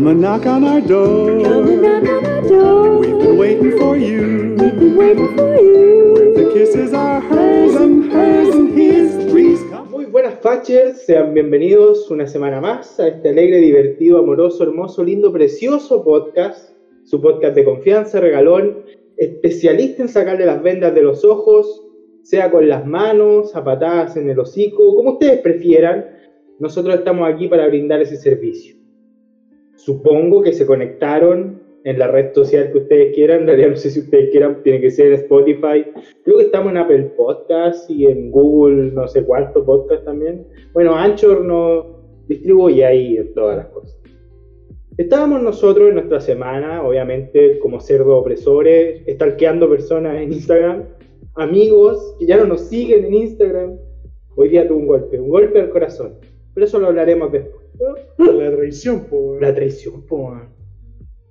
Come and knock on our door. Come and knock on our door. We've been waiting for you. We've been waiting for you. Where the kisses are hers and hers and his. Please come. Muy buenas Fachers, sean bienvenidos una semana más a este alegre, divertido, amoroso, hermoso, lindo, precioso podcast. Su podcast de confianza, regalón, especialista en sacarle las vendas de los ojos, sea con las manos, a patadas en el hocico, como ustedes prefieran. Nosotros estamos aquí para brindar ese servicio. Supongo que se conectaron en la red social que ustedes quieran. En realidad no sé si ustedes quieran, tiene que ser en Spotify. Creo que estamos en Apple Podcast y en Google, no sé cuánto podcast también. Bueno, Anchor nos distribuye ahí todas las cosas. Estábamos nosotros en nuestra semana, obviamente como cerdo opresores, estalqueando personas en Instagram, amigos que ya no nos siguen en Instagram. Hoy día tuve un golpe, un golpe al corazón. Pero eso lo hablaremos después. La traición, po. La traición, po.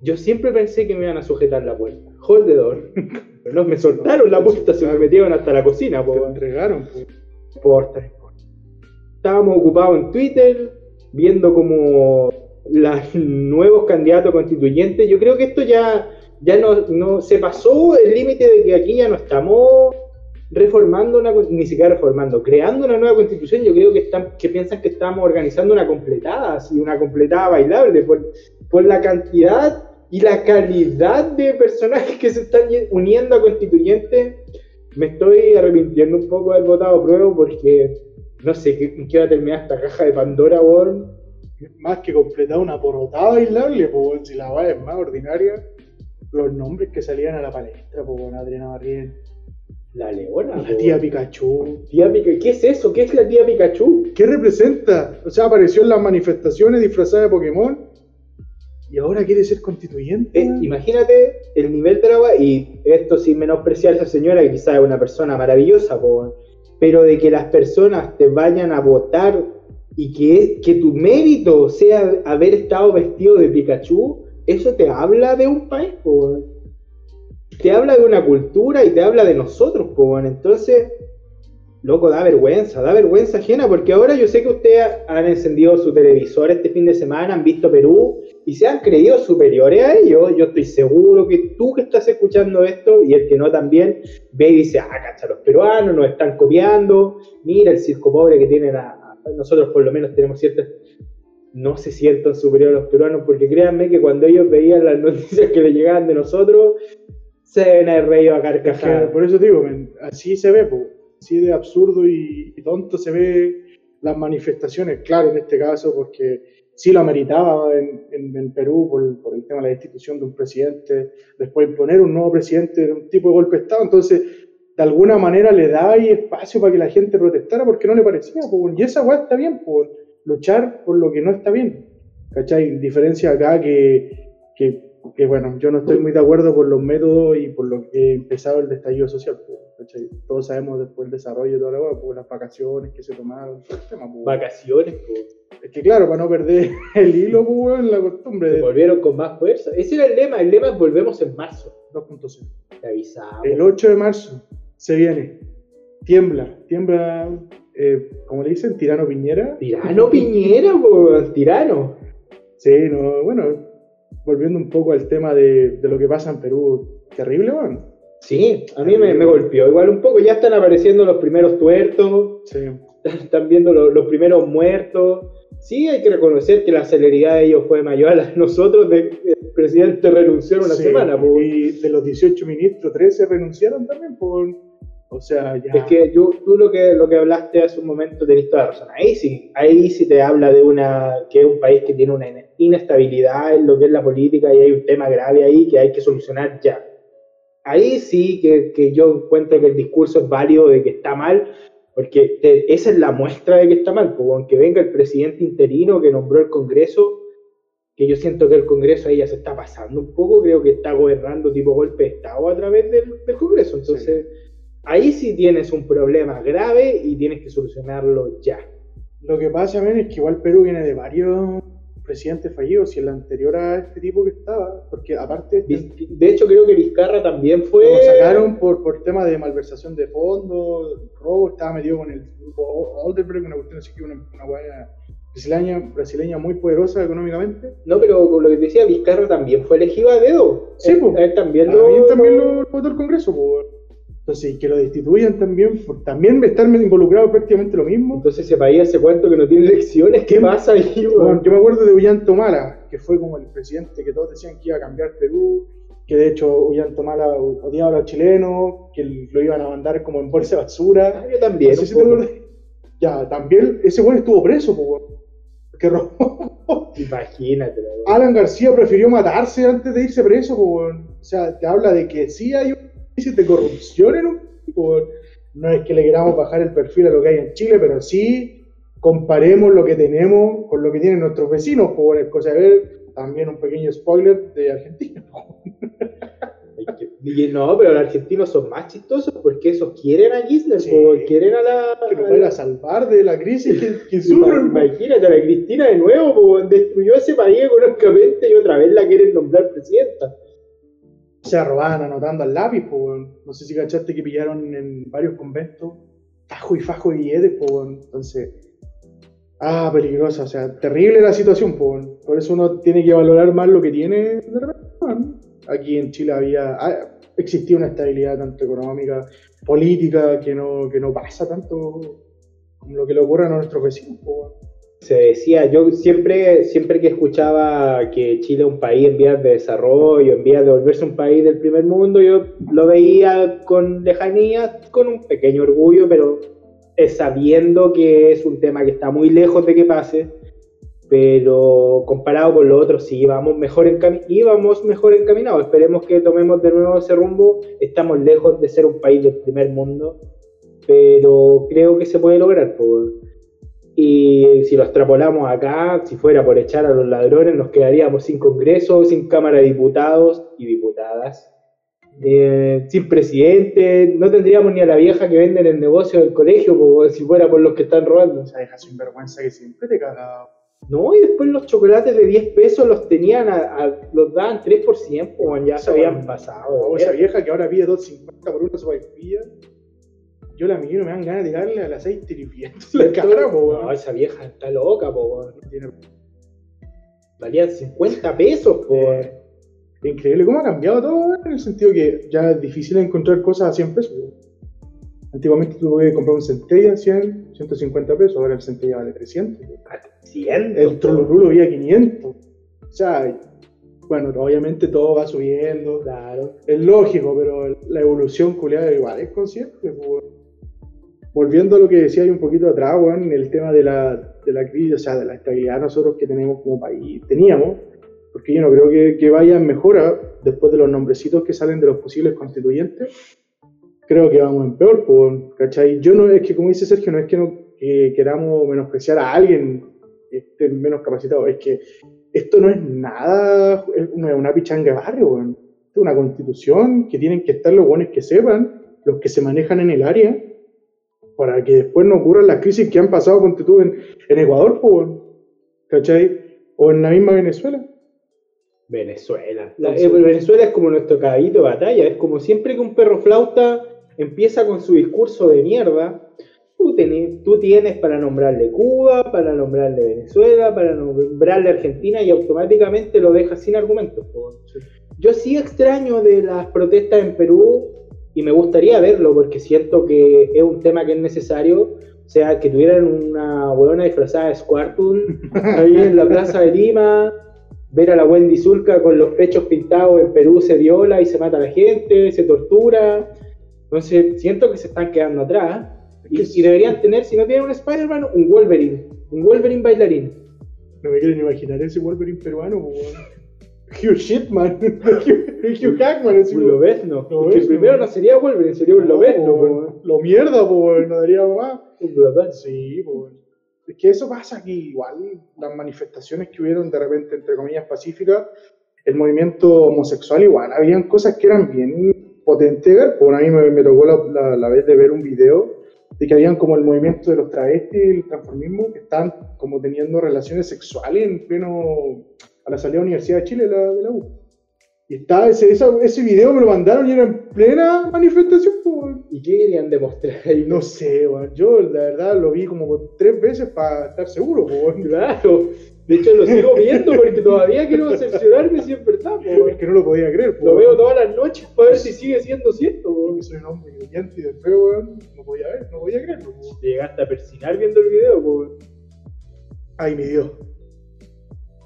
Yo siempre pensé que me iban a sujetar la puerta. Hold the door. Pero no, me soltaron la puerta, se me metieron hasta la cocina, po. Man. entregaron, po. No importa. Estábamos ocupados en Twitter, viendo como los nuevos candidatos constituyentes. Yo creo que esto ya, ya no, no se pasó el límite de que aquí ya no estamos reformando una, ni siquiera reformando, creando una nueva constitución. Yo creo que están, que piensan que estamos organizando una completada, así, una completada bailable, por, por la cantidad y la calidad de personajes que se están uniendo a constituyentes. Me estoy arrepintiendo un poco de haber votado prueba porque no sé qué, qué va a terminar esta caja de Pandora, weón. Más que completar una porotada bailable, po. Si la va es más ordinaria, los nombres que salían a la palestra, con Adriana Barrién, La leona, la tía Pikachu. Tía Pica- ¿Qué es eso? ¿Qué es la tía Pikachu? ¿Qué representa? O sea, apareció en las manifestaciones disfrazada de Pokémon y ahora quiere ser constituyente. Eh, imagínate el nivel de agua, y esto sin menospreciar a esa señora que quizás es una persona maravillosa, pero de que las personas te vayan a votar y que, que tu mérito sea haber estado vestido de Pikachu, eso te habla de un país, po, te habla de una cultura y te habla de nosotros, po, entonces, loco, da vergüenza, da vergüenza ajena, porque ahora yo sé que ustedes han encendido su televisor este fin de semana, han visto Perú y se han creído superiores a ellos. Yo estoy seguro que tú que estás escuchando esto y el que no también ve y dice, ah, cacha, los peruanos nos están copiando, mira el circo pobre que tienen a, a- nosotros por lo menos tenemos ciertas... No se sientan superiores a los peruanos porque créanme que cuando ellos veían las noticias que les llegaban de nosotros, se deben haber reído a carcajadas. por eso digo, men, así se ve, po. así de absurdo y, y tonto se ve las manifestaciones, claro, en este caso, porque sí lo ameritaba en, en- en Perú por, por el tema de la destitución de un presidente, después imponer un nuevo presidente de un tipo de golpe de Estado, entonces de alguna manera le da ahí espacio para que la gente protestara porque no le parecía, po, y esa weá está bien, po, luchar por lo que no está bien, ¿cachai? Diferencia acá que, que, que, bueno, yo no estoy muy de acuerdo por los métodos y por lo que ha empezado el estallido social, ¿cachai? Todos sabemos después el desarrollo de toda la por las vacaciones que se tomaron, todo el tema, po. Vacaciones, po. Es que claro, para no perder el hilo, pues, la costumbre de volvieron con más fuerza. Ese era el lema, el lema es volvemos en marzo. 2.0. Te avisamos. El 8 de marzo se viene. Tiembla, tiembla, eh, como le dicen, tirano Piñera. Tirano Piñera, po, tirano. Sí, no, bueno, volviendo un poco al tema de, de lo que pasa en Perú, terrible, weón. Sí, a mí me, me golpeó igual un poco. Ya están apareciendo los primeros tuertos, Sí. están viendo lo- los primeros muertos. Sí, hay que reconocer que la celeridad de ellos fue mayor a la de nosotros. De, el presidente renunció en una Sí, semana. po. Y de los 18 ministros, 13 renunciaron también, por, o sea, ya. Es que yo- tú lo que, lo que hablaste hace un momento tenés toda la razón. Ahí sí, ahí sí te habla de una que es un país que tiene una inestabilidad en lo que es la política y hay un tema grave ahí que hay que solucionar ya. Ahí sí que, que yo encuentro que el discurso es válido de que está mal, porque te- esa es la muestra de que está mal. Porque aunque venga el presidente interino que nombró el Congreso, que yo siento que el Congreso ahí ya se está pasando un poco, creo que está gobernando tipo golpe de Estado a través del, del Congreso. Entonces, ahí sí tienes un problema grave y tienes que solucionarlo ya. Lo que pasa, men, es que igual Perú viene de varios presidentes fallidos y el anterior a este tipo que estaba, porque aparte este- De hecho, creo que Vizcarra también fue. lo sacaron por, por tema de malversación de fondos, robo, estaba metido con el grupo Oldenburg, una cuestión así que una, una weá brasileña, brasileña muy poderosa económicamente. No, pero con lo que decía, Vizcarra también fue elegido a dedo. Sí, él, él también lo. También, lo votó el Congreso, pues. Entonces, y que lo destituyan también, por también estar involucrado prácticamente lo mismo. Entonces ese país hace cuánto que no tiene elecciones. ¿Qué pasa ahí, Bueno, yo me acuerdo de Ollanta Humala, que fue como el presidente que todos decían que iba a cambiar Perú, que de hecho Ollanta Humala odiaba a los chilenos, que lo iban a mandar como en bolsa de basura. Ah, yo también. No sé si te. Ya, también ese güey estuvo preso, pues, que robó. Imagínate. Alan García prefirió matarse antes de irse preso, pues. O sea, te habla de que sí hay un índice de corrupción en un pues. No es que le queramos bajar el perfil a lo que hay en Chile, pero sí comparemos lo que tenemos con lo que tienen nuestros vecinos, pues. Es cosa de ver también un pequeño spoiler de Argentina. Y no, pero los argentinos son más chistosos porque esos quieren a Kirchner, Sí. po, quieren a la. Que a salvar de la crisis que, que sufren. pues. Imagínate a la Cristina de nuevo, po, destruyó ese país económicamente y otra vez la quieren nombrar presidenta. Se robaban anotando al lápiz, pues. No sé si cachaste que pillaron en varios conventos fajo y fajo de billetes, pues. Entonces, ah, peligrosa, o sea, terrible la situación, pues. Por eso uno tiene que valorar más lo que tiene de repente. Aquí en Chile había, ah, existía una estabilidad tanto económica, política, que no, que no pasa tanto como lo que le ocurre a nuestros vecinos, pues. Se decía, yo siempre, siempre que escuchaba que Chile es un país en vías de desarrollo, en vías de volverse un país del primer mundo, yo lo veía con lejanía, con un pequeño orgullo, pero sabiendo que es un tema que está muy lejos de que pase, pero comparado con los otros, sí, íbamos mejor, encami- íbamos mejor encaminados. Esperemos que tomemos de nuevo ese rumbo. Estamos lejos de ser un país del primer mundo, pero creo que se puede lograr. Por... Y si lo extrapolamos acá, si fuera por echar a los ladrones, nos quedaríamos sin Congreso, sin Cámara de Diputados y Diputadas, eh, sin presidente, no tendríamos ni a la vieja que vende en el negocio del colegio, po, si fuera por los que están robando. O sea, deja sin vergüenza que siempre te caga. No, y después los chocolates de 10 pesos los tenían, a, a- los daban 3 por 100, pues ya se habían pasado. O esa vieja que ahora pide 2.50 por una sopaipilla. Yo la miro, me dan ganas de tirarle al aceite hirviendo en la cara, po, No, weón. esa vieja está loca, po, weón. Tiene- valían 50 pesos, pues. Increíble cómo ha cambiado todo, weón, en el sentido que ya es difícil encontrar cosas a 100 pesos. weón. Antiguamente tú podías comprar un centella a 100, 150 pesos, ahora el centella vale 300. weón. 100. El trolurulo había 500. O sea, bueno, obviamente todo va subiendo. Claro. Es lógico, pero la evolución culiada igual es consciente. weón. Volviendo a lo que decía un poquito atrás, weón, el tema de la, de la crisis, o sea, de la estabilidad nosotros que tenemos como país, teníamos, porque yo no creo que, que vaya en mejora después de los nombrecitos que salen de los posibles constituyentes. Creo que vamos en peor, pues, ¿cachai? Yo no, es que como dice Sergio, no es que no que queramos menospreciar a alguien que esté menos capacitado, es que esto no es nada, es una, una pichanga de barrio. Esto es una constitución que tienen que estar los buenos que sepan, los que se manejan en el área, para que después no ocurran las crisis que han pasado con tú en, en Ecuador. ¿cachai? O en la misma Venezuela. Venezuela. La- eh, Venezuela es como nuestro caballito de batalla. Es como siempre que un perro flauta empieza con su discurso de mierda. Tú, tenés- tú tienes para nombrarle Cuba, para nombrarle Venezuela, para nombrarle Argentina y automáticamente lo dejas sin argumentos. Yo sí extraño de las protestas en Perú y me gustaría verlo porque siento que es un tema que es necesario. O sea, que tuvieran una huevona disfrazada de Squartun ahí en la Plaza de Lima, ver a la Wendy Zulka con los pechos pintados en Perú se viola y se mata a la gente, se tortura. Entonces, siento que se están quedando atrás. Y, y deberían tener, si no tienen un Spider-Man, un Wolverine. Un Wolverine bailarín. No me quieren imaginar ese Wolverine peruano. Hugh Shitman, Hugh, Hackman, así, Un lobezno. Que primero no sería Wolverine, sería un lobezno. No, po. Lo mierda, weón, no daría más. Un globezno. Sí, pues. Es que eso pasa aquí, igual, las manifestaciones que hubieron de repente, entre comillas, pacíficas, el movimiento homosexual igual, habían cosas que eran bien potentes pues a mí me, me tocó la, la- la vez de ver un video de que habían como el movimiento de los travestis y el transformismo que estaban como teniendo relaciones sexuales en pleno, a la salida de la Universidad de Chile de la, de la U. Y estaba ese, esa- ese video me lo mandaron y era en plena manifestación, po, weón. ¿Y qué querían demostrar ahí? No sé, weón. Yo la verdad lo vi como tres veces para estar seguro, po, weón. Claro. De hecho, lo sigo viendo porque todavía quiero cerciorarme si es verdad, Es que no lo podía creer, po, Lo veo todas las noches para ver si sigue siendo cierto, Yo weón. que soy un hombre creyente y de feo, weón. No podía ver, no podía creerlo. Te llegaste a persinar viendo el video. Ay, mi Dios.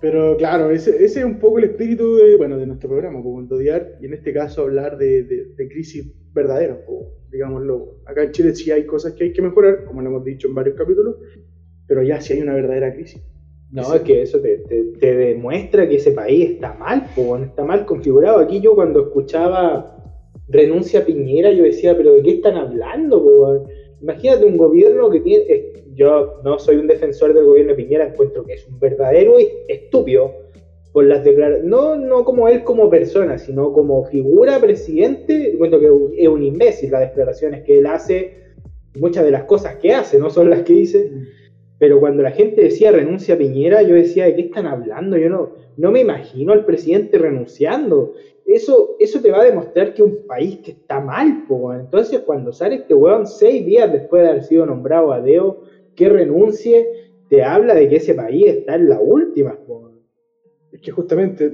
Pero claro, ese, ese es un poco el espíritu de, bueno, de nuestro programa, po, odiar y en este caso hablar de, de, de crisis verdaderas, po, digámoslo. Acá en Chile sí hay cosas que hay que mejorar, como lo hemos dicho en varios capítulos, pero ya sí hay una verdadera crisis. No, es que eso te, te- te demuestra que ese país está mal, po, weón, está mal configurado. Aquí yo cuando escuchaba renuncia a Piñera, yo decía, pero ¿de qué están hablando? po? Imagínate un gobierno que tiene... yo no soy un defensor del gobierno de Piñera, encuentro que es un verdadero est- estúpido por las declaraciones, no, no como él como persona, sino como figura presidente, encuentro que es un imbécil las declaraciones que él hace, muchas de las cosas que hace, no son las que dice. Pero cuando la gente decía renuncia a Piñera, yo decía, ¿de qué están hablando? Yo no, no me imagino al presidente renunciando. Eso, eso te va a demostrar que un país que está mal, po. Entonces, cuando sale este weón seis días después de haber sido nombrado a Deo, que renuncie, te habla de que ese país está en la última, po. Es que justamente,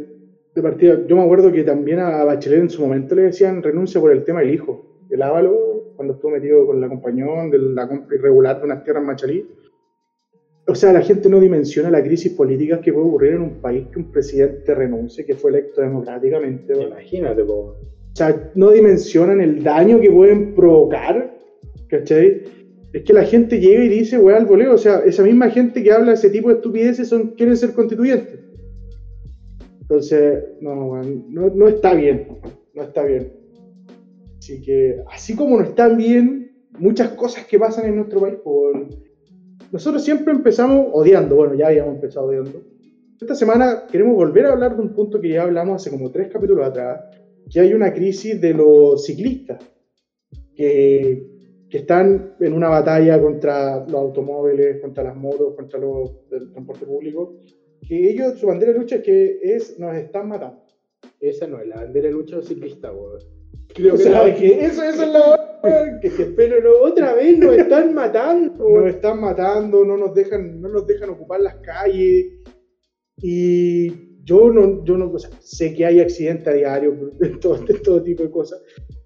de partida, yo me acuerdo que también a Bachelet en su momento le decían renuncia por el tema del hijo, el Ávalo, cuando estuvo metido con la compañón de la compra irregular de unas tierras en Machalí. O sea, la gente no dimensiona la crisis política que puede ocurrir en un país que un presidente renuncie, que fue electo democráticamente. ¿no? Imagínate, po. O sea, no dimensionan el daño que pueden provocar, ¿cachai? Es que la gente llega y dice, weá, al voleo. O sea, esa misma gente que habla ese tipo de estupideces son, quieren ser constituyentes. Entonces, no, no, no está bien. No está bien. Así que, así como no están bien muchas cosas que pasan en nuestro país, por... nosotros siempre empezamos odiando. Bueno, ya habíamos empezado odiando. Esta semana queremos volver a hablar de un punto que ya hablamos hace como tres capítulos atrás, que hay una crisis de los ciclistas, que, que están en una batalla contra los automóviles, contra las motos, contra los el transporte público, que ellos, su bandera de lucha es que es, nos están matando. Esa no es la bandera de lucha de los ciclistas, weón. Creo O que sea, que eso, eso es la... que, que Pero no, otra vez nos están matando, nos están matando, no nos dejan, no nos dejan ocupar las calles. Y yo no, yo no, o sea, sé que hay accidentes a diario, de todo, de todo tipo de cosas,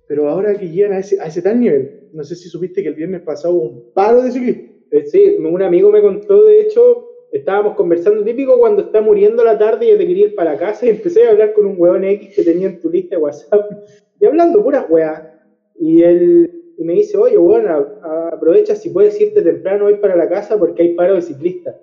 pero ahora que llegan a ese, a ese tal nivel, no sé si supiste que el viernes pasado hubo un paro de ciclistas. Eh, Sí, un amigo me contó, de hecho, estábamos conversando, típico cuando está muriendo la tarde y yo te quería ir para casa y empecé a hablar con un weón X que tenía en tu lista de WhatsApp y hablando puras weas. Y él y me dice, oye, weón, aprovecha si puedes irte temprano hoy para la casa porque hay paro de ciclistas.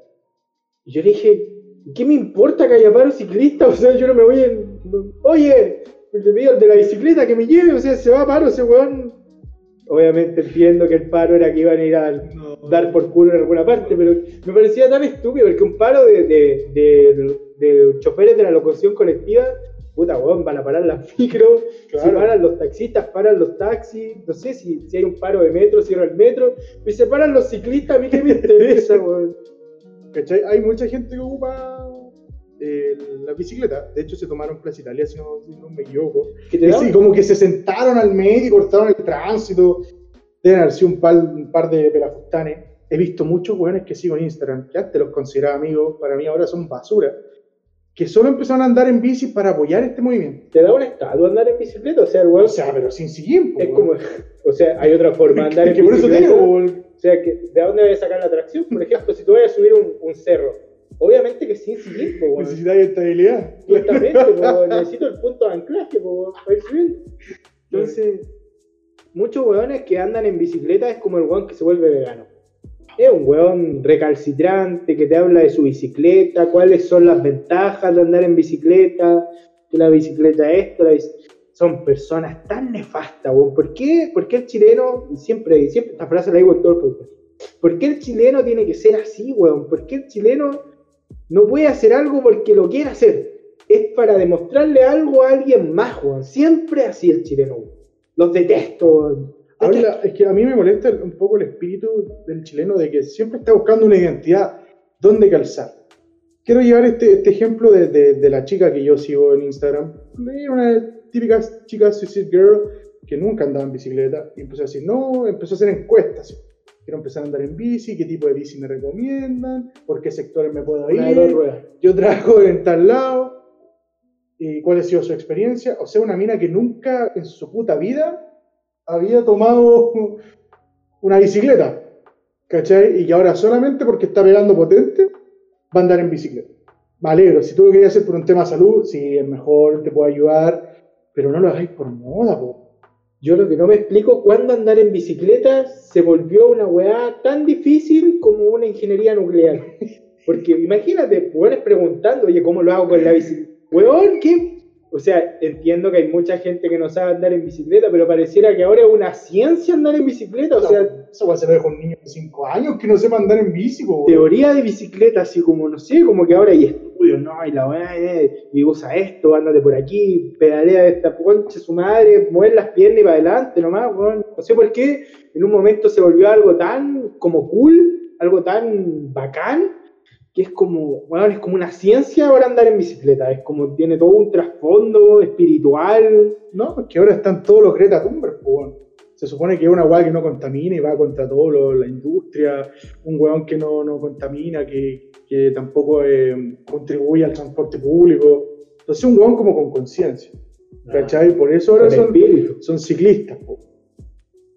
Y yo le dije, ¿qué me importa que haya paro de ciclistas? O sea, yo no me voy en... Oye, le pido de la bicicleta que me lleve, o sea, se va a paro ese weón. Obviamente entiendo que el paro era que iban a ir a dar por culo en alguna parte, pero me parecía tan estúpido porque un paro de, de, de- de choferes de la locomoción colectiva, puta weón, van a parar las micros, si Claro. paran los taxistas, paran los taxis, no sé si, si hay un paro de metro, cierra el metro, y se paran los ciclistas, a mí qué me interesa, weón. ¿Cachai? Hay mucha gente que ocupa eh, la bicicleta. De hecho, se tomaron Plaza Italia, si no, si no me equivoco. Y sí, un- como que se sentaron al medio y cortaron el tránsito. Deben haber sido un par, un par de pelafustanes. He visto muchos weones que sigo en Instagram, que antes los consideraba amigos, para mí ahora son basura, que solo empezaron a andar en bici para apoyar este movimiento. te da una estatua andar en bicicleta, o sea, el weón O sea, pero sin siguiente. es como, o sea, hay otra forma de andar en que por eso bicicleta. digo. O sea, que, ¿de dónde voy a sacar la atracción? Por ejemplo, si tú vas a subir un, un cerro, obviamente que sin seguir, po, weón. necesitáis estabilidad. Justamente, po, necesito el punto de anclaje po, para ir subiendo. Entonces, muchos weones que andan en bicicleta es como el weón que se vuelve vegano. Es un weón recalcitrante que te habla de su bicicleta, cuáles son las ventajas de andar en bicicleta, que la bicicleta esto, la bici- son personas tan nefastas, weón. ¿Por qué, por qué el chileno, y siempre, siempre esta frase la digo en todo el podcast, ¿por qué el chileno tiene que ser así, weón? ¿Por qué el chileno no puede hacer algo porque lo quiere hacer? Es para demostrarle algo a alguien más, weón. Siempre así el chileno. Los detesto. Habla- es que a mí me molesta un poco el espíritu del chileno de que siempre está buscando una identidad, dónde calzar. Quiero llevar este, este ejemplo de, de- de la chica que yo sigo en Instagram. Era Una típica chica Suicide Girl que nunca andaba en bicicleta, y empezó a decir, no, empezó a hacer encuestas. Quiero empezar a andar en bici, qué tipo de bici me recomiendan, por qué sectores me puedo ir, ruedas. yo trabajo en tal lado, y cuál ha sido su experiencia. O sea, una mina que nunca en su puta vida había tomado una bicicleta, ¿cachai? Y que ahora solamente porque está pegando potente va a andar en bicicleta. Me alegro, si tú lo querías hacer por un tema de salud, sí, es mejor, te puedo ayudar, pero no lo hagáis por moda, po. Yo lo que no me explico, ¿cuándo andar en bicicleta se volvió una weá tan difícil como una ingeniería nuclear? Porque imagínate, weones preguntando, oye, ¿cómo lo hago con la bicicleta? Weón, ¿qué? O sea, entiendo que hay mucha gente que no sabe andar en bicicleta, pero pareciera que ahora es una ciencia andar en bicicleta. O sea, eso va a ser un niño de 5 años que no sepa andar en bici, teoría de bicicleta, así como, no sé, como que ahora hay estudios, ¿no? Y la weá, y usa esto, ándate por aquí, pedalea esta concha su madre, mueve las piernas y para adelante nomás, weón. No sé por qué, en un momento se volvió algo tan como cool, algo tan bacán, que es como, weón, es como una ciencia ahora andar en bicicleta, es como tiene todo un trasfondo espiritual. No, porque ahora están todos los Greta Thunberg, po, weón. Se supone que es una weá que no contamina y va contra todo lo- la industria, un weón que no, no contamina, que, que tampoco eh, contribuye al transporte público. Entonces un weón como con conciencia, ¿cachai? Por eso ahora son, son ciclistas, po.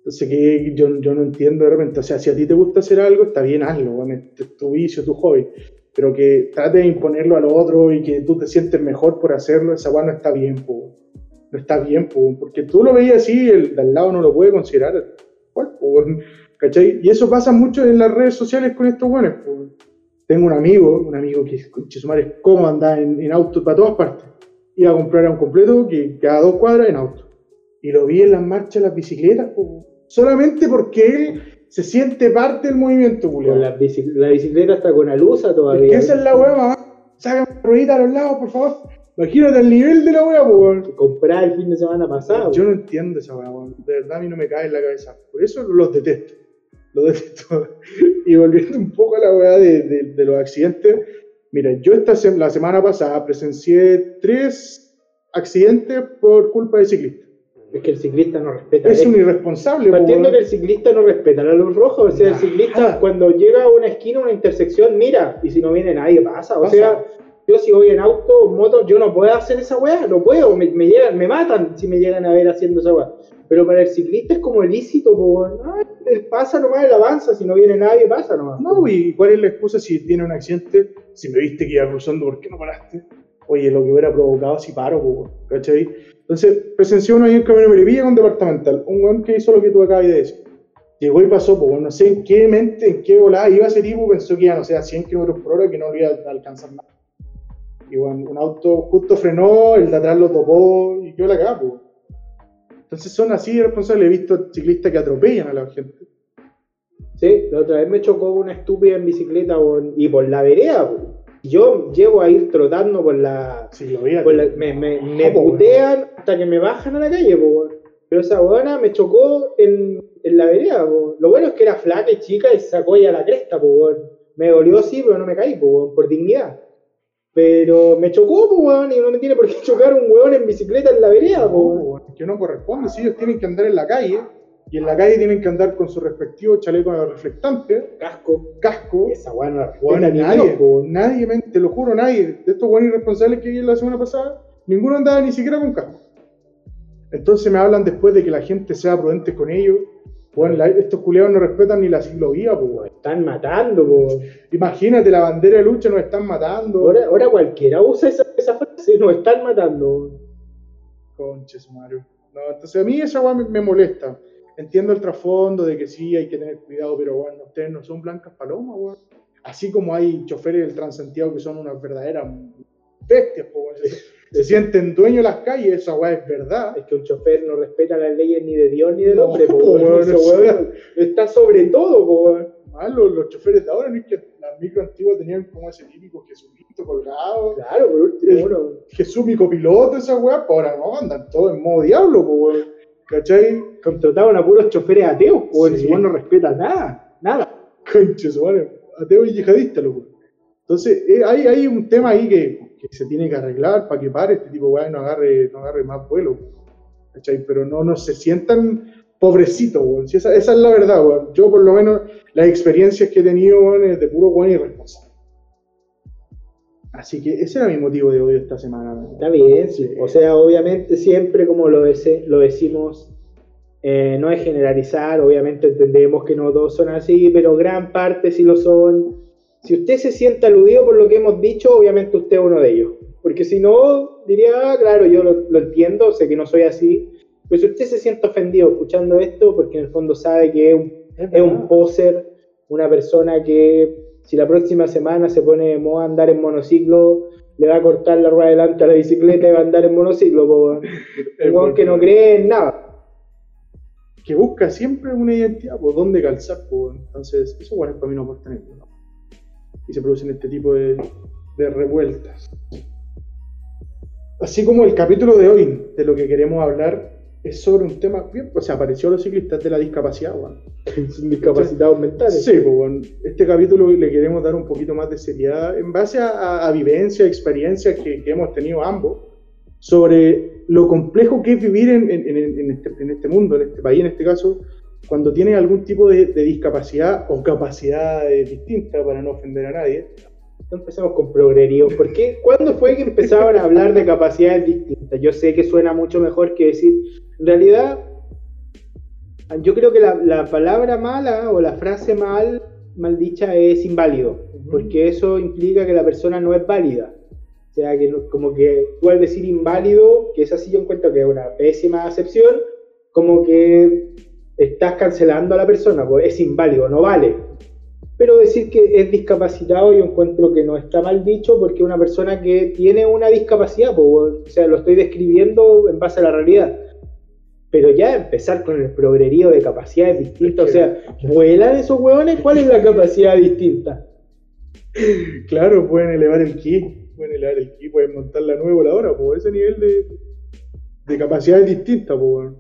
Entonces que yo, yo no entiendo de repente, o sea, si a ti te gusta hacer algo, está bien, hazlo, weón, es tu vicio, tu hobby, pero que trate de imponerlo al otro y que tú te sientes mejor por hacerlo, esa weá no está bien, po. No está bien, po, porque tú lo veías así, el de al lado no lo puede considerar, po, weón, ¿cachai? Y eso pasa mucho en las redes sociales con estos weones, po. Tengo un amigo, un amigo que conche su madre, es como andar en, en auto para todas partes. Iba a comprar a un completo que cada dos cuadras en auto. Y lo vi en las marchas, las bicicletas, po. Solamente porque él se siente parte del movimiento, culiao. la, bici- la bicicleta está con alusa todavía. esa es la weá, mamá. Sácame ruedita a los lados, por favor. Imagínate el nivel de la po, weón. Comprar el fin de semana pasado. Yo no entiendo esa weá, weón. De verdad a mí no me cae en la cabeza. Por eso los detesto. Los detesto. y volviendo un poco a la weá de, de- de los accidentes. Mira, yo esta la semana pasada presencié tres accidentes por culpa de ciclistas. Es que el ciclista no respeta. Es Es- un irresponsable, po, Partiendo que el ciclista no respeta la luz roja, o sea, el Nada. ciclista cuando llega a una esquina, una intersección, mira, y si no viene nadie pasa. O Pasa. sea, yo si voy en auto, moto, yo no puedo hacer esa weá, no puedo, me, me llegan, me matan si me llegan a ver haciendo esa weá. Pero para el ciclista es como ilícito, po, ah, él pasa nomás, él avanza, si no viene nadie, pasa nomás. No, ¿y cuál es la excusa si tiene un accidente? Si me viste que iba cruzando, ¿por qué no paraste? Oye, lo que hubiera provocado si paro, po, ¿cachai? Entonces, presenció uno ahí en Camino Melipilla con departamental, un weón que hizo lo que tú acabas de decir. Llegó y pasó, pues no sé en qué mente, en qué volada iba ese tipo, pensó que iba, no sé, a 100 km por hora, que no lo iba a alcanzar nada. Y bueno, un auto justo frenó, el de atrás lo topó y yo la cagaba, pues. Entonces son así irresponsables. He visto ciclistas que atropellan a la gente. Sí, la otra vez me chocó una estúpida en bicicleta y por la vereda. po. Yo llego a ir trotando por la, Si lo veía. Pues la- me, me, me po, putean hasta que me bajan a la calle, po. Pero esa weona me chocó en, en la vereda, po. Lo bueno es que era flaca y chica y sacó ella la cresta, po. Me dolió sí, pero no me caí, po, por dignidad. Pero me chocó, po, weón, y no me tiene por qué chocar un weón en bicicleta en la vereda, po. No, que no corresponde. Si ellos tienen que andar en la calle, y en la calle tienen que andar con su respectivo chaleco reflectante, Casco. casco. Esa Bueno, ni nadie, weón. nadie, te lo juro, nadie. De estos buenos irresponsables que vi la semana pasada, ninguno andaba ni siquiera con casco. Entonces me hablan después de que la gente sea prudente con ellos. Bueno, la- estos culiados no respetan ni la ciclovía, pues. Están matando, weón. Imagínate, la bandera de lucha nos están matando. Ahora, ahora cualquiera usa esa, esa frase, nos están matando. Conches, Mario. No, entonces a mí esa weá me, me molesta. Entiendo el trasfondo de que sí hay que tener cuidado, pero bueno, ustedes no son blancas palomas, weón. Así como hay choferes del Transantiago que son unas verdaderas bestias, po, weón. Se, se sienten dueños de las calles, esa weá es verdad. Es que un chofer no respeta las leyes ni de Dios ni del No, hombre, weón. weón, está sobre todo, po, weón. Ah, los, los choferes de ahora no es que las micro antiguas tenían como ese típico Jesucristo colgado, Claro, por último. Jesús mi copiloto, esa weá, ahora no, andan todos en modo diablo, weón. ¿Cachai? Contrataban a puros choferes ateos, po, weón. Sí. Weón no respeta nada, nada. Conches, bueno, ateo y yihadista, loco. Entonces, eh, hay, hay un tema ahí que, que se tiene que arreglar para que pare este tipo y no agarre, no agarre más vuelo. ¿cachai? Pero no, no se sientan pobrecitos, weón. Si esa, esa es la verdad, weón. Yo, por lo menos, las experiencias que he tenido, weón, es de puro weón irresponsable. Así que ese era mi motivo de odio esta semana. Está bien, sí. O sea, obviamente siempre como lo, dese- lo decimos, eh, no es generalizar, obviamente entendemos que no todos son así, pero gran parte sí lo son. Si usted se siente aludido por lo que hemos dicho, obviamente usted es uno de ellos. Porque si no, diría, ah, claro, yo lo, lo entiendo, sé que no soy así. Pero si usted se siente ofendido escuchando esto, porque en el fondo sabe que es un, es un poser, una persona que si la próxima semana se pone de moda andar en monociclo, le va a cortar la rueda delante a la bicicleta y va a andar en monociclo. po. Es Un weón que no cree en nada. que busca siempre una identidad, por dónde calzar, pues, entonces eso bueno, para mí no aporta. Y se producen este tipo de, de revueltas. Así como el capítulo de hoy, de lo que queremos hablar, es sobre un tema, bien, o sea, apareció los ciclistas de la discapacidad. Son discapacitados mentales. Sí, pues, bueno, este capítulo le queremos dar un poquito más de seriedad en base a, a, a vivencias, experiencias que, que hemos tenido ambos sobre lo complejo que es vivir en, en- en- este, en este mundo, en este país en este caso, cuando tienes algún tipo de, de discapacidad o capacidad distinta para no ofender a nadie. No empecemos con progrerío. ¿Por qué? ¿Cuándo fue que empezaban a hablar de capacidades distintas? Yo sé que suena mucho mejor que decir. En realidad, yo creo que la, la palabra mala o la frase mal, mal dicha es inválido. Porque eso implica que la persona no es válida. O sea, que como que tú al decir inválido, que es así yo encuentro que es una pésima acepción, como que estás cancelando a la persona, pues es inválido, no vale. Pero decir que es discapacitado yo encuentro que no está mal dicho porque una persona que tiene una discapacidad, pues, o sea, lo estoy describiendo en base a la realidad. Pero ya empezar con el progrerío de capacidades distintas, o sea, ¿vuelan esos hueones? ¿Cuál es la capacidad distinta? Claro, pueden elevar el ki, pueden elevar el ki, pueden montar la nueva voladora, pues ese nivel de, de capacidad es distinta, pues.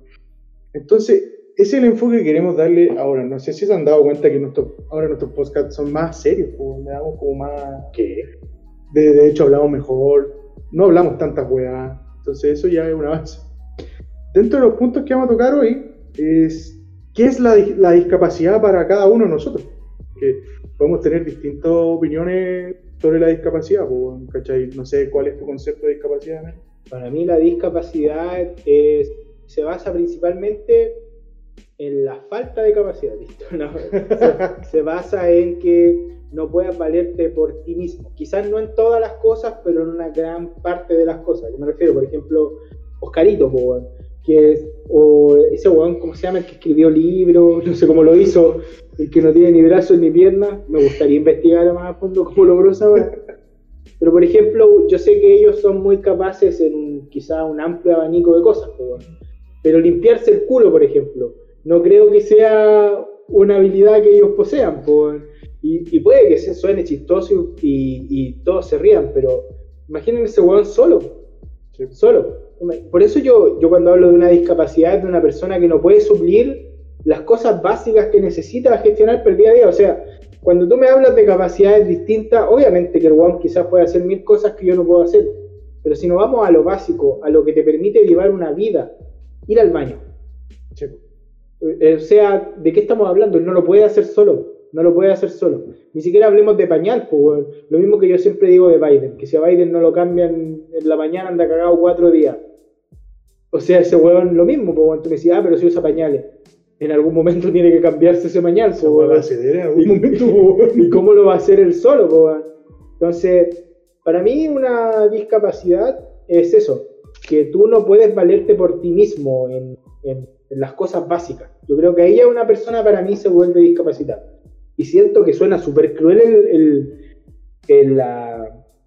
Entonces, ese es el enfoque que queremos darle ahora. No sé si se han dado cuenta que nuestros, ahora nuestros podcasts son más serios, le damos como más. ¿Qué? De, de hecho, hablamos mejor, no hablamos tantas weas. Entonces, eso ya es un avance. Dentro de los puntos que vamos a tocar hoy, es qué es la, la discapacidad para cada uno de nosotros. Que podemos tener distintas opiniones sobre la discapacidad, ¿cachai? No sé cuál es tu concepto de discapacidad. Para mí la discapacidad es- se basa principalmente en la falta de capacidad, ¿listo? No, se, se basa en que no puedas valerte por ti mismo. Quizás no en todas las cosas, pero en una gran parte de las cosas. Yo me refiero, por ejemplo, Oscarito, que es, o ese weón, ¿cómo se llama? El que escribió libros, no sé cómo lo hizo, el que no tiene ni brazos ni piernas. Me gustaría investigar más a fondo cómo logró esa weá. Pero por ejemplo, yo sé que ellos son muy capaces en quizá un amplio abanico de cosas, pero limpiarse el culo, por ejemplo, no creo que sea una habilidad que ellos posean. y, y puede que se suene chistoso y, y todos se rían, pero imaginen ese weón solo, Sí. solo. Por eso yo, yo cuando hablo de una discapacidad de una persona que no puede suplir las cosas básicas que necesita gestionar per día a día, o sea, cuando tú me hablas de capacidades distintas, obviamente que el weón quizás puede hacer mil cosas que yo no puedo hacer, pero si nos vamos a lo básico, a lo que te permite llevar una vida, ir al baño, Sí, o sea, ¿de qué estamos hablando? Él no lo puede hacer solo, no lo puede hacer solo. Ni siquiera hablemos de pañal, pues, lo mismo que yo siempre digo de Biden, que si a Biden no lo cambian en la mañana anda cagado cuatro días. O sea, ese weón lo mismo, pues, tú me decías, ah, pero si usa pañales. En algún momento tiene que cambiarse ese pañal, pues, weón. a ceder en algún momento. pues, ¿Y cómo lo va a hacer él solo? weón? Entonces, para mí una discapacidad es eso, que tú no puedes valerte por ti mismo en, en- las cosas básicas. Yo creo que ahí ya una persona para mí se vuelve discapacitada. Y siento que suena súper cruel el, el-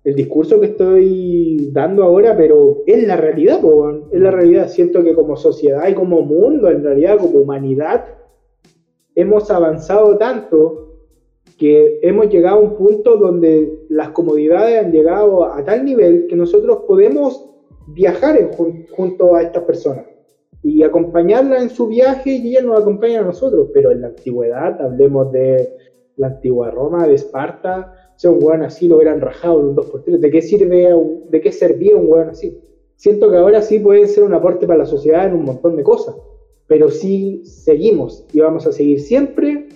el, discurso que estoy dando ahora, pero es la realidad, po, es la realidad. Siento que como sociedad y como mundo, en realidad como humanidad, hemos avanzado tanto que hemos llegado a un punto donde las comodidades han llegado a tal nivel que nosotros podemos viajar junto a estas personas y acompañarla en su viaje y ellas nos acompañan a nosotros. Pero en la antigüedad, hablemos de la antigua Roma, de Esparta, o sea, un weón así lo hubieran rajado en un 2x3. ¿De qué sirve, de qué servía un weón así? siento que ahora sí pueden ser un aporte para la sociedad en un montón de cosas. Pero si seguimos y vamos a seguir siempre,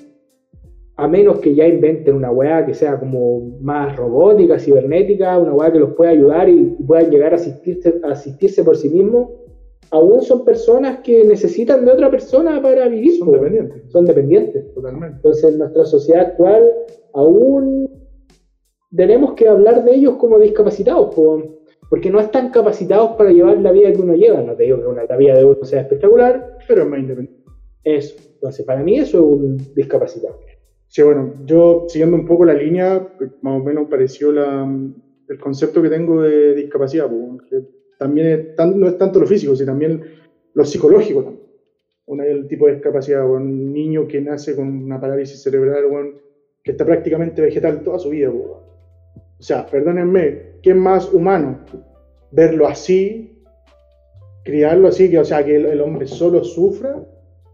a menos que ya inventen una weá que sea como más robótica, cibernética, una weá que los pueda ayudar y puedan llegar a asistirse, a asistirse por sí mismos, aún son personas que necesitan de otra persona para vivir. Son po. dependientes. Son dependientes. Totalmente. Entonces, en nuestra sociedad actual, aún tenemos que hablar de ellos como discapacitados, po, porque no están capacitados para llevar la vida que uno lleva. No te digo que una- la vida de uno sea espectacular, Pero es más independiente. eso. Entonces, para mí, eso es un discapacitado. Sí, bueno, yo siguiendo un poco la línea, pues, más o menos pareció la, el concepto que tengo de discapacidad, pues, que también no es tanto lo físico, sino también lo psicológico. Una, el tipo de discapacidad, un niño que nace con una parálisis cerebral, bueno, que está prácticamente vegetal toda su vida. O sea, perdónenme, ¿qué más humano? Verlo así, criarlo así, que, o sea, que el, el hombre solo sufra,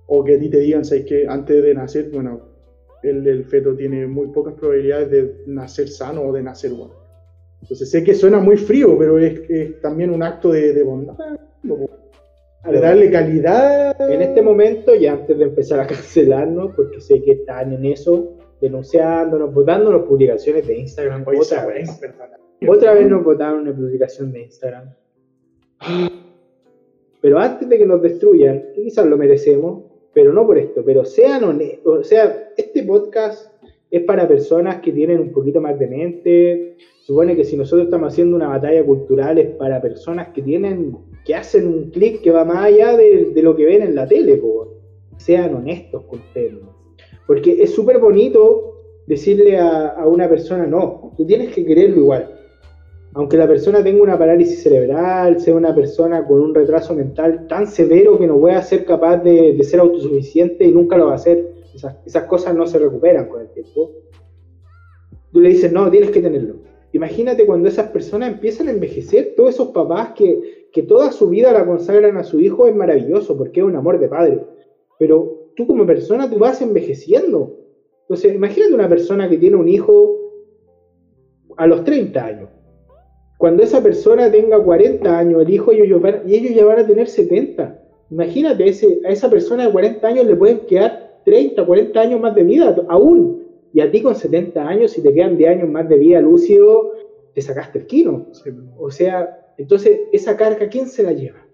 o que a ti te digan, ¿sabes que Antes de nacer, bueno, el, el feto tiene muy pocas probabilidades de nacer sano o de nacer bueno. Entonces sé que suena muy frío, pero es, es también un acto de, de bondad, de darle calidad. En este momento, y antes de empezar a cancelarnos, porque sé que están en eso, denunciándonos, votándonos publicaciones de Instagram Oye, otra esa vez. Otra vez nos votaron una publicación de Instagram. Pero antes de que nos destruyan, quizás lo merecemos, pero no por esto, pero sean honestos, o sea, este podcast es para personas que tienen un poquito más de mente. Supone que si nosotros estamos haciendo una batalla cultural es para personas que tienen, que hacen un clic que va más allá de, lo que ven en la tele, sean honestos con ustedes. Porque es súper bonito decirle a, una persona, no, tú tienes que quererlo igual aunque la persona tenga una parálisis cerebral, sea una persona con un retraso mental tan severo que no pueda ser capaz de ser autosuficiente y nunca lo va a hacer, esas, esas cosas no se recuperan con el tiempo. Tú le dices, no, tienes que tenerlo. Imagínate cuando esas personas empiezan a envejecer, todos esos papás que, que toda su vida la consagran a su hijo, es maravilloso porque es un amor de padre. Pero tú como persona, tú vas envejeciendo. Entonces, imagínate una persona que tiene un hijo a los 30 años cuando esa persona tenga 40 años, el hijo, ellos, y ellos ya van a tener 70. Imagínate, ese, a esa persona de 40 años le pueden quedar 30, 40 años más de vida, aún. Y a ti con 70 años, si te quedan 10 años más de vida lúcido, te sacaste el. Sí, O sea, entonces, esa carga, ¿quién se la lleva?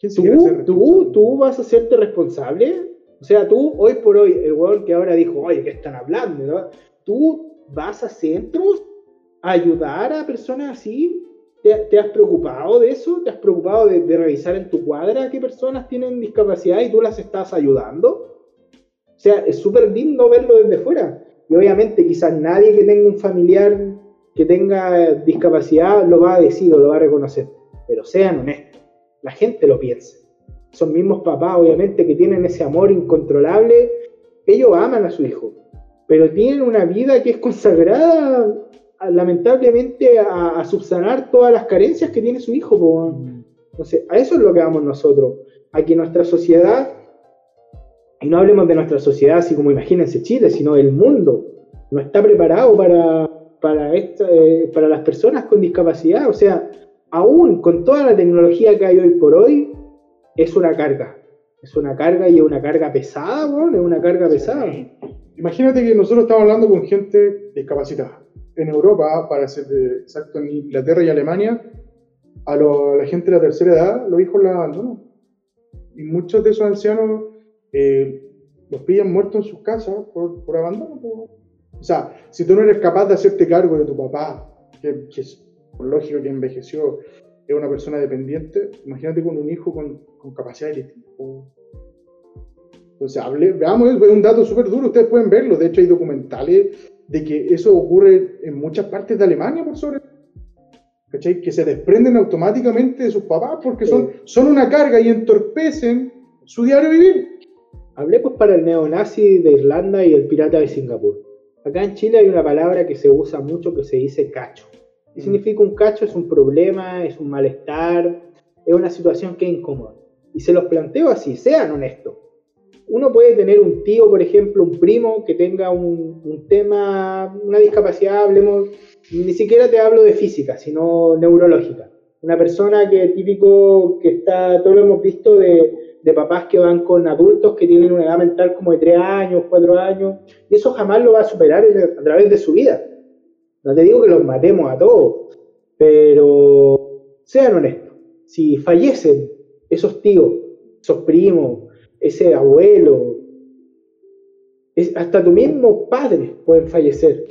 ¿Quién se ¿Tú, tú, tú vas a hacerte responsable? O sea, tú, hoy por hoy, el weón que ahora dijo, oye, ¿qué están hablando? no? ¿Tú vas a centros a ayudar a personas así? ¿Te, te has preocupado de eso? ¿Te has preocupado de, de revisar en tu cuadra qué personas tienen discapacidad y tú las estás ayudando? O sea, es súper lindo verlo desde fuera. Y obviamente quizás nadie que tenga un familiar que tenga discapacidad lo va a decir o lo va a reconocer. Pero sean honestos. La gente lo piensa. Son mismos papás, obviamente, que tienen ese amor incontrolable. Ellos aman a su hijo, pero tienen una vida que es consagrada, lamentablemente, a, a subsanar todas las carencias que tiene su hijo. po. Entonces, a eso es lo que vamos nosotros. A que nuestra sociedad, y no hablemos de nuestra sociedad así como imagínense Chile, sino el mundo, no está preparado para, para, esta- eh, para las personas con discapacidad. O sea, aún con toda la tecnología que hay hoy por hoy, es una carga. Es una carga y es una carga pesada, weón, es una carga pesada. Imagínate que nosotros estamos hablando con gente discapacitada. En Europa, para ser exacto, en Inglaterra y Alemania, a, lo- a la gente de la tercera edad, los hijos la abandonan. Y muchos de esos ancianos eh, los pillan muertos en sus casas por, por abandono. po. O sea, si tú no eres capaz de hacerte cargo de tu papá, que, que es por lógico que envejeció, es una persona dependiente, imagínate con un hijo con, con capacidades distintas. po. Entonces, hable- veamos, es un dato súper duro, ustedes pueden verlo, de hecho hay documentales de que eso ocurre en muchas partes de Alemania, por sobre ¿cachai? Que se desprenden automáticamente de sus papás porque son, son una carga y entorpecen su diario vivir. Hablemos para el neonazi de Irlanda y el pirata de Singapur. Acá en Chile hay una palabra que se usa mucho que se dice cacho. ¿Qué Mm. significa un cacho? Es un problema, es un malestar, es una situación que es incómoda. Y se los planteo así, sean honestos. Uno puede tener un tío, por ejemplo, un primo que tenga un, un tema, una discapacidad, hablemos, ni siquiera te hablo de física, sino neurológica. Una persona que típico, que está, todos lo hemos visto de, de papás que van con adultos que tienen una edad mental como de 3 años, 4 años, y eso jamás lo va a superar a través de su vida. No te digo que los matemos a todos, pero sean honestos. Si fallecen esos tíos, esos primos, ese abuelo, es, hasta tu mismo padre pueden fallecer.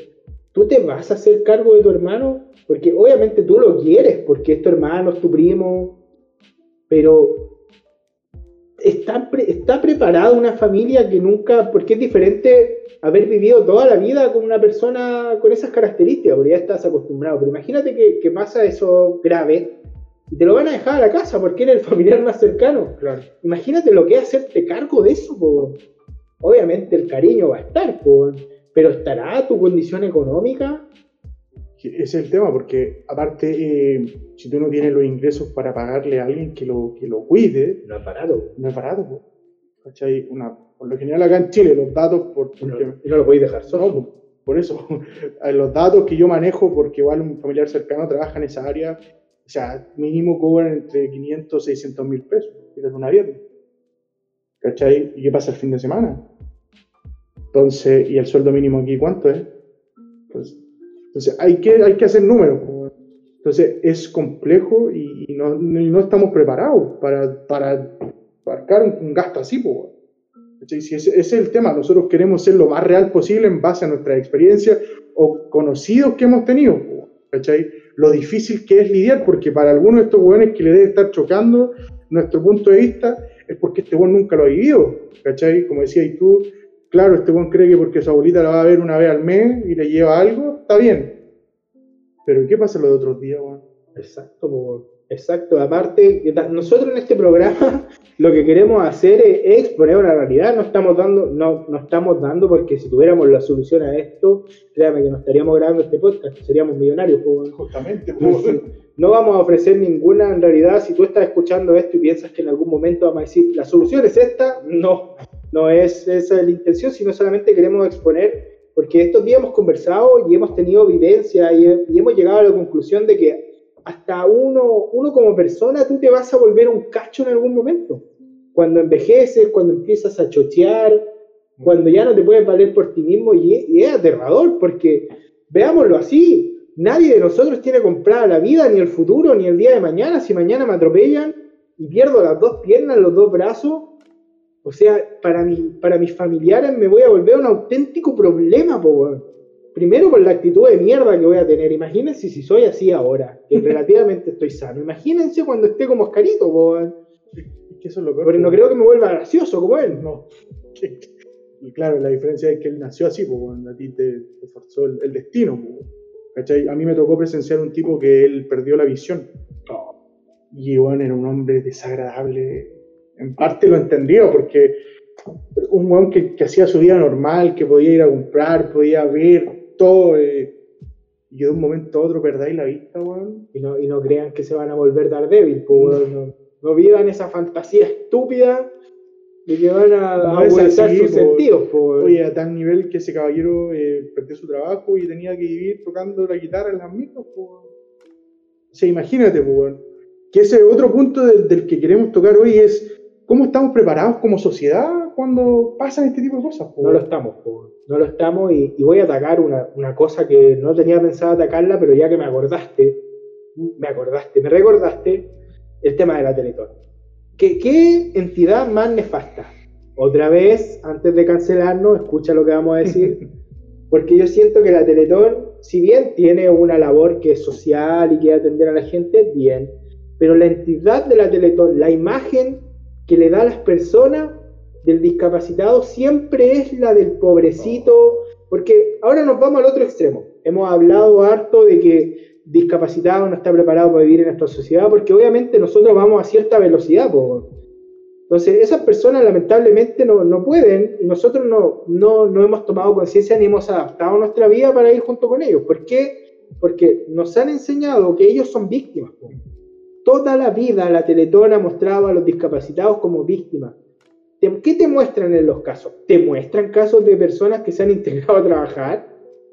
¿Tú te vas a hacer cargo de tu hermano? Porque obviamente tú lo quieres, porque es tu hermano, es tu primo, pero está, pre- está preparada una familia que nunca, porque es diferente haber vivido toda la vida con una persona con esas características, porque ya estás acostumbrado. Pero imagínate que, que pasa eso grave y te lo van a dejar a la casa porque eres el familiar más cercano. Claro. Imagínate lo que es hacerte cargo de eso, po. Obviamente el cariño va a estar, po, pero ¿estará tu condición económica? Que es el tema, porque aparte, eh, si tú no tienes los ingresos para pagarle a alguien que lo, que lo cuide, No es barato. no es barato. po. ¿Cachai? Una, por lo general acá en Chile, los datos, por, no, porque- y no lo podéis dejar solo. No, po, por eso, los datos que yo manejo, porque igual un familiar cercano trabaja en esa área, o sea, mínimo cobran entre 500 y 600 mil pesos, y es una viernes. ¿Cachai? ¿Y qué pasa el fin de semana? Entonces, ¿y el sueldo mínimo aquí cuánto es? Pues, entonces, hay que, hay que hacer números. Entonces, es complejo y, y no, no estamos preparados para, para abarcar un, un gasto así. po. Ese, ese es el tema, nosotros queremos ser lo más real posible en base a nuestra experiencia o conocidos que hemos tenido. Lo difícil que es lidiar, porque para algunos de estos hueones que le debe estar chocando nuestro punto de vista, es porque este hueón nunca lo ha vivido. ¿cachai? Como decías tú, claro, este hueón cree que porque su abuelita la va a ver una vez al mes y le lleva algo, está bien. Pero ¿qué pasa los otros días, weón? Exacto, po. exacto. Aparte, nosotros en este programa lo que queremos hacer es, exponer una realidad. No estamos dando, no, no estamos dando porque si tuviéramos la solución a esto, créame que no estaríamos grabando este podcast, seríamos millonarios. Justamente, No, no vamos a ofrecer ninguna, en realidad, si tú estás escuchando esto y piensas que en algún momento vamos a decir, la solución es esta, no, no es esa la intención, sino solamente queremos exponer, porque estos días hemos conversado y hemos tenido vivencia y, hemos llegado a la conclusión de que hasta uno, uno como persona, tú te vas a volver un cacho en algún momento. Cuando envejeces, cuando empiezas a chochear, cuando ya no te puedes valer por ti mismo, y, y es aterrador, porque veámoslo así, nadie de nosotros tiene comprada la vida, ni el futuro, ni el día de mañana. Si mañana me atropellan y pierdo las dos piernas, los dos brazos, o sea, para, mi, para mis familiares me voy a volver un auténtico problema, po, weón. Primero por la actitud de mierda que voy a tener. Imagínense si soy así ahora, que relativamente estoy sano. Imagínense cuando esté como Oscarito, po, weón. Es que eso es lo peor. Porque no creo que me vuelva gracioso como él. No. Y claro, la diferencia es que él nació así, bueno, a ti te, te forzó el, el destino. pues, ¿cachai? A mí me tocó presenciar un tipo que él perdió la visión. Y bueno, era un hombre desagradable. En parte lo entendía porque un weón que, que hacía su vida normal, que podía ir a comprar, podía ver todo. eh, y de un momento a otro perdáis la vista, weón. Y no, y no crean que se van a volver Daredevil, po, weón. No, no vivan esa fantasía estúpida de que van a No así, sus po. sentidos, po, weón. Oye, a tal nivel que ese caballero eh, perdió su trabajo y tenía que vivir tocando la guitarra en las micros, po. O sea, imagínate, po, weón. Que ese otro punto del, del que queremos tocar hoy es cómo estamos preparados como sociedad cuando pasan este tipo de cosas, No lo estamos, po, no lo estamos y, y voy a atacar una, una cosa que no tenía pensado atacarla, pero ya que me acordaste, me acordaste, me recordaste el tema de la Teletón. ¿Qué, qué entidad más nefasta? Otra vez, antes de cancelarnos, escucha lo que vamos a decir, porque yo siento que la Teletón, si bien tiene una labor que es social y que atender a la gente, bien, pero la entidad de la Teletón, la imagen que le da a las personas del discapacitado siempre es la del pobrecito, porque ahora nos vamos al otro extremo. Hemos hablado harto de que discapacitado no está preparado para vivir en nuestra sociedad, porque obviamente nosotros vamos a cierta velocidad. po. Entonces, esas personas lamentablemente no, no pueden nosotros no, no, no hemos tomado conciencia ni hemos adaptado nuestra vida para ir junto con ellos. ¿Por qué? Porque nos han enseñado que ellos son víctimas. Toda la vida la Teletón ha mostrado a los discapacitados como víctimas. ¿Qué te muestran en los casos? Te muestran casos de personas que se han integrado a trabajar,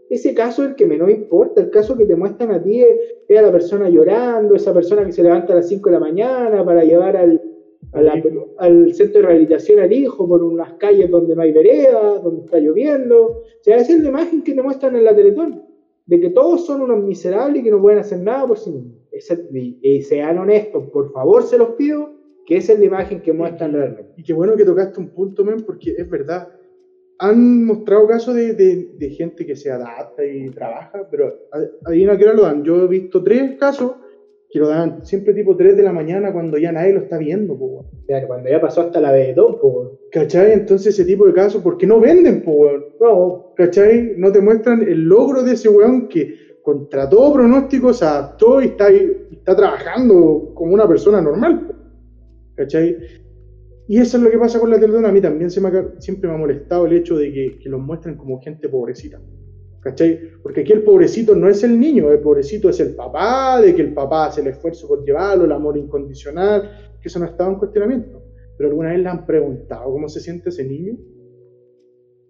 ese caso es el que menos importa, el caso que te muestran a ti es, a la persona llorando, esa persona que se levanta a las 5 de la mañana para llevar al, centro de rehabilitación al hijo por unas calles donde no hay vereda, donde está lloviendo. O sea, esa es la imagen que te muestran en la Teletón, de que todos son unos miserables y que no pueden hacer nada por sí mismos. Esa- y, y sean honestos, por favor, se los pido, que esa es la imagen que muestran realmente. Y qué bueno que tocaste un punto, men, porque es verdad. Han mostrado casos de, de- de gente que se adapta y trabaja, pero adivina qué hora lo dan. Yo he visto tres casos que lo dan siempre tipo 3 de la mañana cuando ya nadie lo está viendo, po, weón. O sea, cuando ya pasó hasta la Benetton, pues. ¿Cachai? Entonces ese tipo de casos, ¿por qué no venden, po? No, ¿Cachai? No te muestran el logro de ese weón que contra todo pronóstico se adaptó y está, está trabajando como una persona normal. ¿Cachai? Y eso es lo que pasa con la Teletón. A mí también se me ha- siempre me ha molestado el hecho de que, que los muestren como gente pobrecita. ¿Cachai? Porque aquí el pobrecito no es el niño, el pobrecito es el papá, de que el papá hace el esfuerzo por llevarlo, el amor incondicional, que eso no estaba en cuestionamiento. Pero alguna vez le han preguntado cómo se siente ese niño.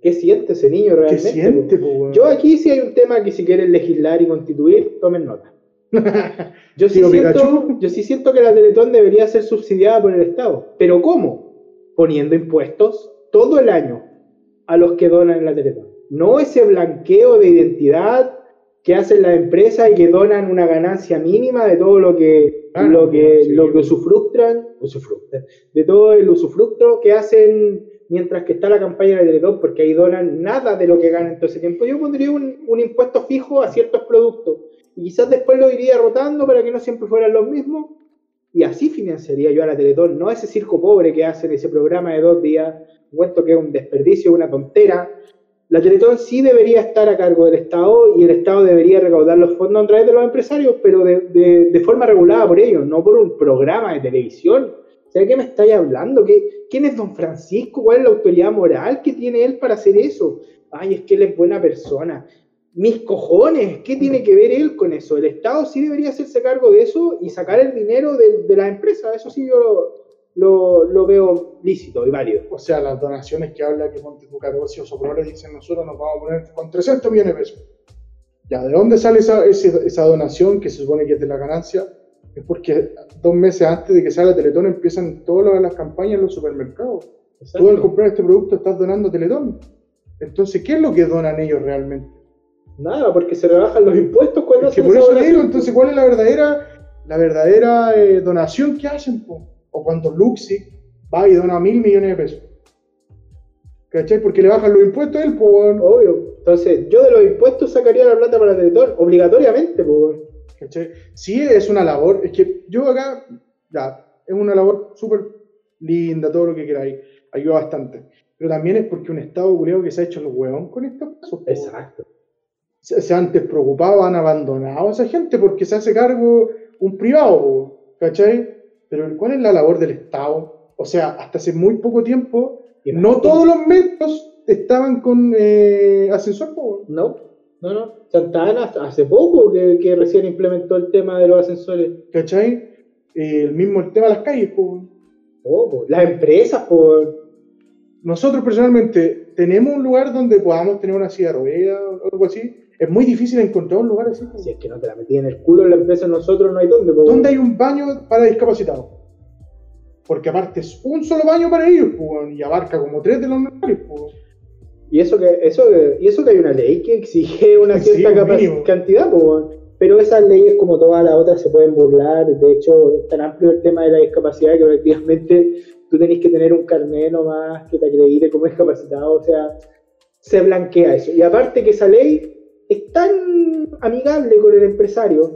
¿Qué siente ese niño ¿Qué realmente? siente, po? po, weón? Yo aquí sí hay un tema que si quieren legislar y constituir, tomen nota. Yo sí, siento, yo sí siento que la Teletón debería ser subsidiada por el Estado. ¿Pero cómo? Poniendo impuestos todo el año a los que donan en la Teletón. No ese blanqueo de identidad que hacen las empresas y que donan una ganancia mínima de todo lo que, Ah, lo que, sí. lo que usufructan, usufructan, de todo el usufructo que hacen mientras que está la campaña de Teletón, porque ahí donan nada de lo que ganan todo ese tiempo. Yo pondría un, un impuesto fijo a ciertos productos y quizás después lo iría rotando para que no siempre fueran los mismos. Y así financiaría yo a la Teletón, no ese circo pobre que hacen ese programa de dos días, puesto que es un desperdicio, una tontera. La Teletón sí debería estar a cargo del Estado y el Estado debería recaudar los fondos a través de los empresarios, pero de, de- de forma regulada por ellos, no por un programa de televisión. ¿De qué me estáis hablando? ¿Qué, ¿Quién es don Francisco? ¿Cuál es la autoridad moral que tiene él para hacer eso? Ay, es que él es buena persona. Mis cojones, ¿qué tiene que ver él con eso? El Estado sí debería hacerse cargo de eso y sacar el dinero de, de las empresas. Eso sí yo lo, veo lícito y válido. O sea, las donaciones que habla que tu Carosi o Soprole dicen nosotros nos vamos a poner con 300 millones de pesos. Ya, ¿de dónde sale esa donación que se supone que es de la ganancia? Es porque dos meses antes de que salga Teletón empiezan todas las campañas en los supermercados. Tú al comprar este producto estás donando Teletón. Entonces, ¿qué es lo que donan ellos realmente? Nada, porque se rebajan los impuestos cuando Es que por eso digo, entonces, ¿cuál es la verdadera, la verdadera eh, donación que hacen? po? O cuando Luxi va y dona mil millones de pesos. ¿Cachai? Porque le bajan los impuestos a él, pues, weón. Obvio. Entonces, yo de los impuestos sacaría la plata para Teletón, obligatoriamente, pues. ¿Cachai? Sí es una labor, es que yo acá, ya, es una labor súper linda, todo lo que queráis, ayuda bastante. Pero también es porque un Estado culiado que se ha hecho los huevón con estos casos. Exacto. Se, se han despreocupado, han abandonado a esa gente porque se hace cargo un privado, ¿cachai? Pero ¿cuál es la labor del Estado? O sea, hasta hace muy poco tiempo, no todos los metros estaban con eh, ascensor, po. No, no, no. Santa Ana hace poco que, que recién implementó el tema de los ascensores. ¿cachai? Eh, el mismo el tema de las calles, po. Oh, po. Las empresas, por Nosotros personalmente tenemos un lugar donde podamos tener una silla de ruedas o algo así. Es muy difícil encontrar un lugar así. si es que no te la metí en el culo en la empresa, nosotros no hay dónde. po. ¿Dónde hay un baño para discapacitados? Porque aparte es un solo baño para ellos, weón, y abarca como tres de los normales. po. Y eso que, eso y eso que hay una ley que exige una Sí, cierta un mínimo. cantidad, po. pero esas leyes, como todas las otras, se pueden burlar. De hecho, es tan amplio el tema de la discapacidad que prácticamente tú tenés que tener un carnet nomás que te acredite como discapacitado. O sea, se blanquea eso. Y aparte que esa ley es tan amigable con el empresario,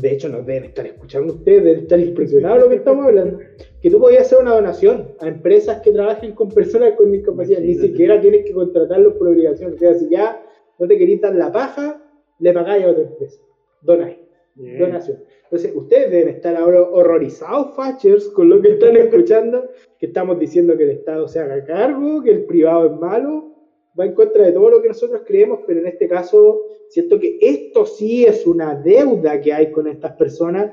de hecho nos deben estar escuchando ustedes, deben estar impresionados de lo que estamos hablando, que tú podías hacer una donación a empresas que trabajen con personas con discapacidad, ni siquiera tienes que contratarlos por obligación, o sea, si ya no te querís dar la paja, le pagáis a otra empresa, donáis, donación. Entonces, ustedes deben estar ahora horrorizados, fachers, con lo que están escuchando, que estamos diciendo que el Estado se haga cargo, que el privado es malo, va en contra de todo lo que nosotros creemos, pero en este caso siento que esto sí es una deuda que hay con estas personas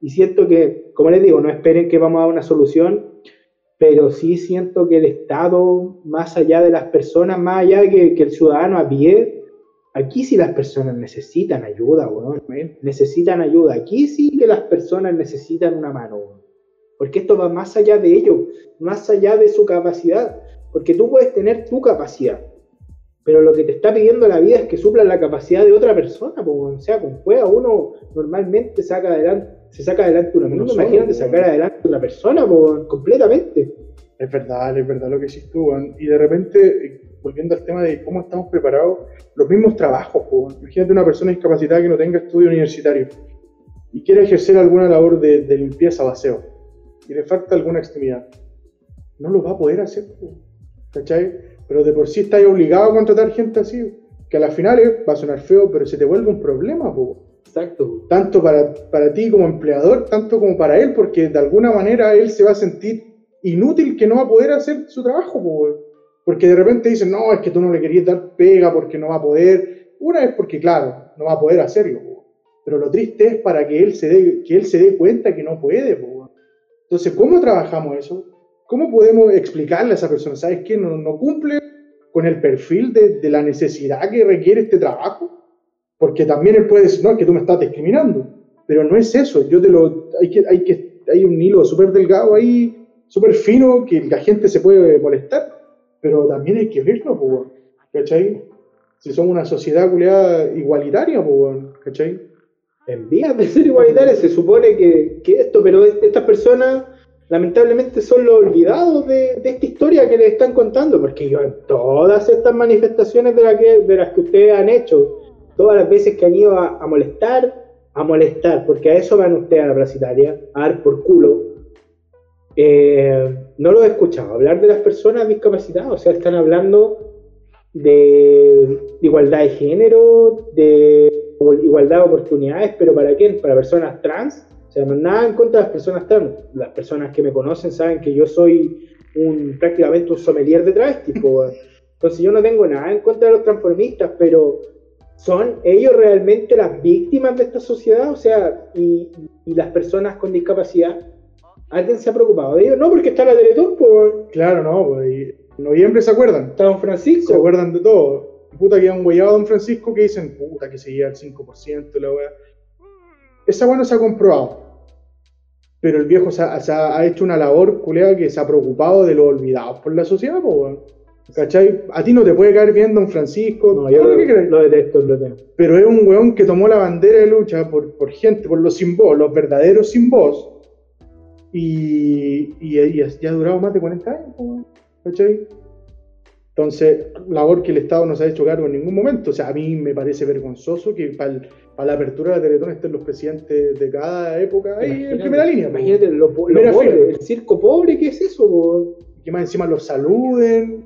y siento que, como les digo, no esperen que vamos a dar una solución, pero sí siento que el Estado, más allá de las personas, más allá que, que el ciudadano a pie, Aquí sí las personas necesitan ayuda, weón. Necesitan ayuda. Aquí sí que las personas necesitan una mano. Porque esto va más allá de ellos, más allá de su capacidad. Porque tú puedes tener tu capacidad, pero lo que te está pidiendo la vida es que supla la capacidad de otra persona. po, weón. o sea, con juega uno normalmente saca adelante, se saca adelante uno solo, Imagínate po, sacar adelante a otra persona po, weón, completamente. Es verdad, es verdad lo que hiciste tú. Y de repente, eh, volviendo al tema de cómo estamos preparados, los mismos trabajos, weón. Imagínate una persona discapacitada que no tenga estudio universitario y quiere ejercer alguna labor de, de limpieza o aseo y le falta alguna extremidad. No lo va a poder hacer, ¿cachai? Pero de por sí estás obligado a contratar gente así, que a las finales va a sonar feo, pero se te vuelve un problema, po Exacto. tanto para, para ti como empleador, tanto como para él, porque de alguna manera él se va a sentir inútil que no va a poder hacer su trabajo, po, porque de repente dicen, no, es que tú no le querías dar pega porque no va a poder. Una es porque, claro, no va a poder hacerlo, po. pero lo triste es para que él se dé, que él se dé cuenta que no puede. po. Entonces, ¿cómo trabajamos eso? ¿Cómo podemos explicarle a esa persona, sabes que no, no cumple con el perfil de, de la necesidad que requiere este trabajo? Porque también él puede decir, no, es que tú me estás discriminando. Pero no es eso. Yo te lo. Hay, que, hay, que, hay un hilo súper delgado ahí, súper fino, que la gente se puede molestar. Pero también hay que verlo, weón, ¿cachai? Si somos una sociedad culiada igualitaria, weón, ¿cachai? En vías de ser igualitarias se supone que, que esto, pero es- estas personas lamentablemente son los olvidados de, de esta historia que les están contando, porque yo en todas estas manifestaciones de, la que, de las que ustedes han hecho, todas las veces que han ido a, a molestar, a molestar, porque a eso van ustedes a la Plaza Italia, a dar por culo, eh, no lo he escuchado hablar de las personas discapacitadas, o sea, están hablando de igualdad de género, de igualdad de oportunidades, pero ¿para quién? Para personas trans. O sea, nada en contra de las personas trans. Las personas que me conocen saben que yo soy un prácticamente un sommelier de travestis. po. Entonces yo no tengo nada en contra de los transformistas, pero ¿son ellos realmente las víctimas de esta sociedad? O sea, y, y las personas con discapacidad, ¿alguien se ha preocupado de ellos? No, porque está la Teletón, pues, Claro, no, pues, en noviembre se acuerdan. está Don Francisco. Se acuerdan de todo. Puta que han huellado Don Francisco que dicen, puta que seguía al 5% la weá. Esa weá no se ha comprobado. Pero el viejo se ha, se ha- hecho una labor culeada que se ha preocupado de los olvidados por la sociedad, po. ¿Cachai? A ti no te puede caer bien Don Francisco, No, yo lo, que lo detesto, lo detesto. pero es un weón que tomó la bandera de lucha por, por gente, por los sin voz, los verdaderos sin voz. Y, y, y ya ha durado más de 40 años. ¿cachai? Entonces, labor que el Estado no se ha hecho cargo en ningún momento. O sea, a mí me parece vergonzoso que para, la apertura de la Teletón estén los presidentes de cada época ahí en primera línea. Imagínate lo, po- lo Primera pobre, fila. el circo pobre, ¿qué es eso? po? que más encima los saluden,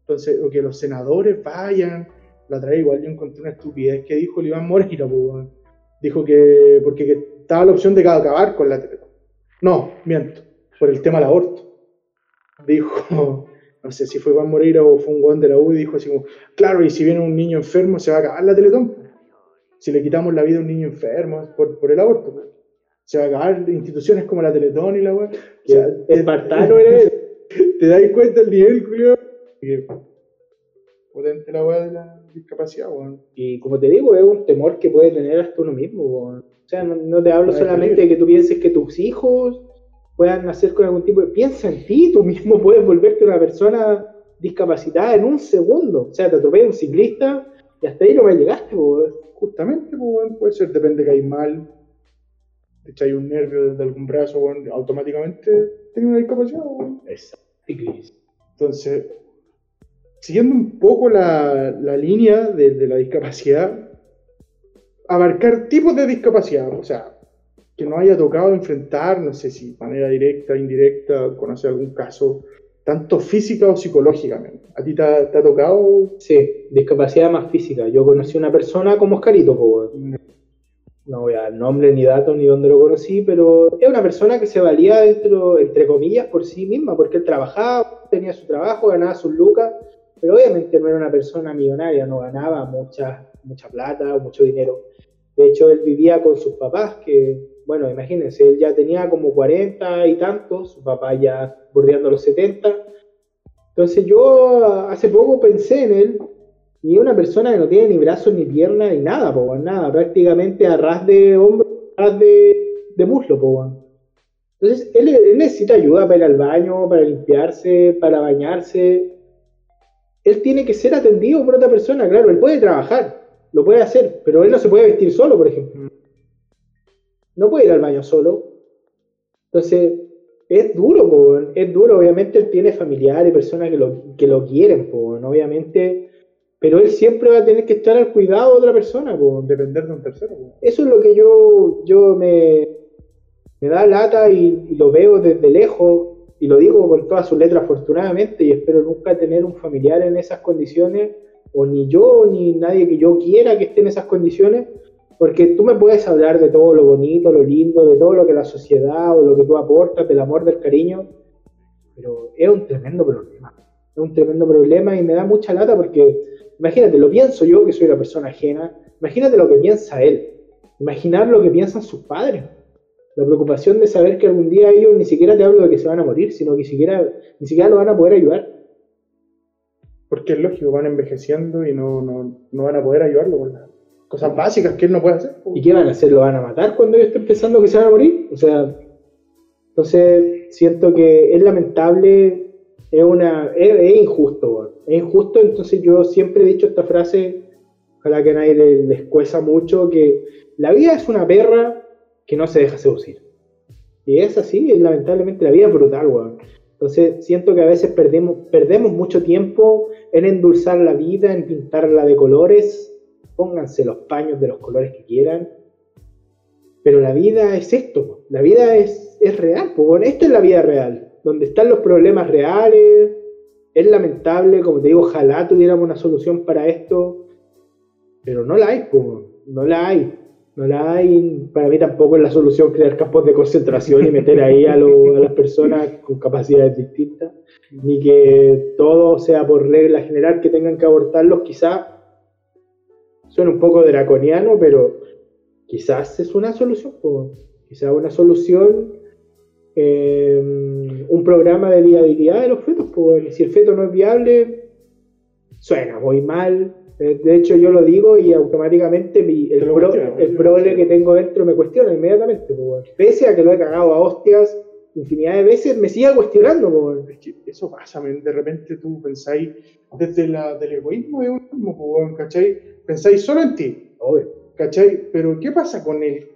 entonces, o que los senadores vayan. La otra vez igual yo encontré una estupidez que dijo el Iván Moreira, po, dijo que porque que estaba la opción de acabar con la Teletón. No, miento, por el tema del aborto. Dijo, no sé si fue Iván Moreira o fue un weón de la U y dijo así como, claro, y si viene un niño enfermo se va a acabar la Teletón. Si le quitamos la vida a un niño enfermo por, por el aborto, se va a acabar instituciones como la Teletón y la weá. O sea, Espartano era él. te dais cuenta el nivel. Que Potente la weá de la discapacidad, weón. Y como te digo, es un temor que puede tener hasta uno mismo. po. O sea, no, no te hablo solamente de que tú pienses que tus hijos puedan nacer con algún tipo de... Piensa en ti, tú mismo puedes volverte una persona discapacitada en un segundo. O sea, te atropella un ciclista y hasta ahí no me llegaste. po. Justamente, pues, puede ser, depende que hay mal, te echáis un nervio de algún brazo, automáticamente tenés una discapacidad, weón. Exacto. Entonces, siguiendo un poco la, la línea de, de la discapacidad, abarcar tipos de discapacidad, o sea, que nos haya tocado enfrentar, no sé si de manera directa, indirecta, conocer algún caso, tanto física o psicológicamente. ¿A ti te ha, te ha tocado? Sí, discapacidad más física. Yo conocí una persona como Oscarito, no voy a dar nombre ni datos ni dónde lo conocí, pero es una persona que se valía dentro, entre comillas, por sí misma, porque él trabajaba, tenía su trabajo, ganaba sus lucas, pero obviamente no era una persona millonaria, no ganaba mucha, mucha plata o mucho dinero. De hecho, él vivía con sus papás, que, bueno, imagínense, él ya tenía como 40 y tantos, su papá ya bordeando los 70. Entonces yo hace poco pensé en él Y una persona que no tiene ni brazos ni piernas ni nada, po, nada, prácticamente a ras de hombro, a ras de, muslo, po. Entonces, él necesita ayuda para ir al baño, para limpiarse, para bañarse. Él tiene que ser atendido por otra persona, claro, él puede trabajar, lo puede hacer, pero él no se puede vestir solo, por ejemplo. No puede ir al baño solo. Entonces, es duro, po, es duro, obviamente él tiene familiares, personas que lo, que lo quieren, po, obviamente, pero él siempre va a tener que estar al cuidado de otra persona. Depender de un tercero. Eso es lo que yo, yo me, me da lata y, y lo veo desde lejos y lo digo con todas sus letras afortunadamente y espero nunca tener un familiar en esas condiciones o ni yo ni nadie que yo quiera que esté en esas condiciones porque tú me puedes hablar de todo lo bonito, lo lindo, de todo lo que la sociedad o lo que tú aportas, del amor, del cariño, pero es un tremendo problema. Es un tremendo problema y me da mucha lata porque, imagínate, lo pienso yo que soy la persona ajena, imagínate lo que piensa él, imaginar lo que piensan sus padres. La preocupación de saber que algún día ellos ni siquiera te hablo de que se van a morir, sino que siquiera, ni siquiera lo van a poder ayudar. Porque es lógico, van envejeciendo y no, no, no van a poder ayudarlo con las cosas básicas que él no puede hacer. ¿Y qué van a hacer? ¿Lo van a matar cuando ellos estén pensando que se van a morir? O sea, entonces siento que es lamentable, es una es, es injusto, es injusto, entonces yo siempre he dicho esta frase, ojalá que a nadie le, les cueza mucho, que la vida es una perra que no se deja seducir. Y es así, es lamentablemente la vida es brutal, weón. Entonces siento que a veces perdemos, perdemos mucho tiempo en endulzar la vida, en pintarla de colores, pónganse los paños de los colores que quieran, pero la vida es esto, la vida es, es real, weón. esta es la vida real, donde están los problemas reales, es lamentable, como te digo, ojalá tuviéramos una solución para esto, pero no la hay, po, no la hay, no la hay, para mí tampoco es la solución crear campos de concentración y meter ahí a, a las personas con capacidades distintas, ni que todo sea por regla general que tengan que abortarlos, quizás suena un poco draconiano, pero quizás es una solución, po. quizás una solución, eh, un programa de viabilidad de los fetos, pues si el feto no es viable, suena muy mal. Eh, De hecho, yo lo digo y automáticamente mi- el, pro- el sí. que tengo dentro me cuestiona inmediatamente. pues, Pese a que lo he cagado a hostias infinidad de veces, me sigue cuestionando. pues. Es que eso pasa, de repente tú pensáis desde la, del egoísmo de uno mismo, ¿cachai? Pensáis solo en ti, Obvio. ¿cachai? Pero ¿qué pasa con él,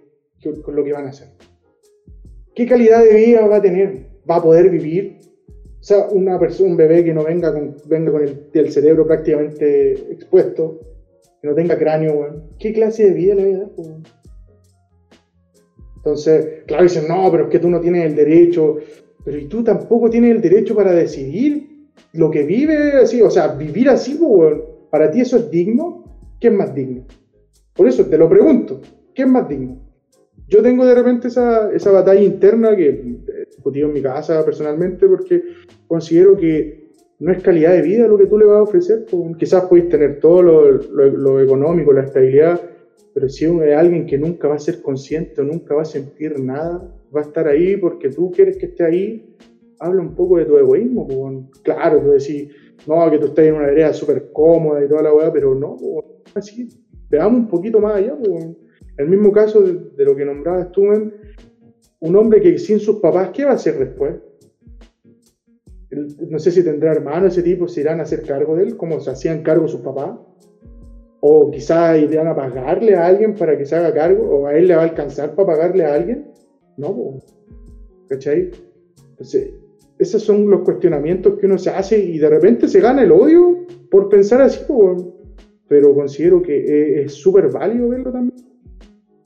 con, lo que van a hacer? ¿Qué calidad de vida va a tener? ¿Va a poder vivir? O sea, una persona, un bebé que no venga con, venga con el, el cerebro prácticamente expuesto, que no tenga cráneo, weón. ¿Qué clase de vida le voy a dar, weón? Entonces, claro, dicen, no, pero es que tú no tienes el derecho, pero y tú tampoco tienes el derecho para decidir lo que vive así, o sea, vivir así, pues, para ti eso es digno, ¿qué es más digno? Por eso te lo pregunto, ¿qué es más digno? Yo tengo de repente esa, esa batalla interna que he discutido en mi casa personalmente porque considero que no es calidad de vida lo que tú le vas a ofrecer. pues, quizás puedes tener todo lo- lo económico, la estabilidad, pero si es alguien que nunca va a ser consciente nunca va a sentir nada, va a estar ahí porque tú quieres que esté ahí, habla un poco de tu egoísmo. claro, tú decís, no, que tú estás en una vereda súper cómoda y toda la weá, pero no, así, veamos un poquito más allá. El mismo caso de, de lo que nombrabas tú, men, un hombre que sin sus papás, ¿qué va a hacer después? No sé si tendrá hermanos ese tipo, se irán a hacer cargo de él, como se hacían cargo sus papás. O quizás irán a pagarle a alguien para que se haga cargo, o a él le va a alcanzar para pagarle a alguien. No. ¿cachai? Entonces, esos son los cuestionamientos que uno se hace y de repente se gana el odio por pensar así, po. pero considero que es- es súper válido verlo también.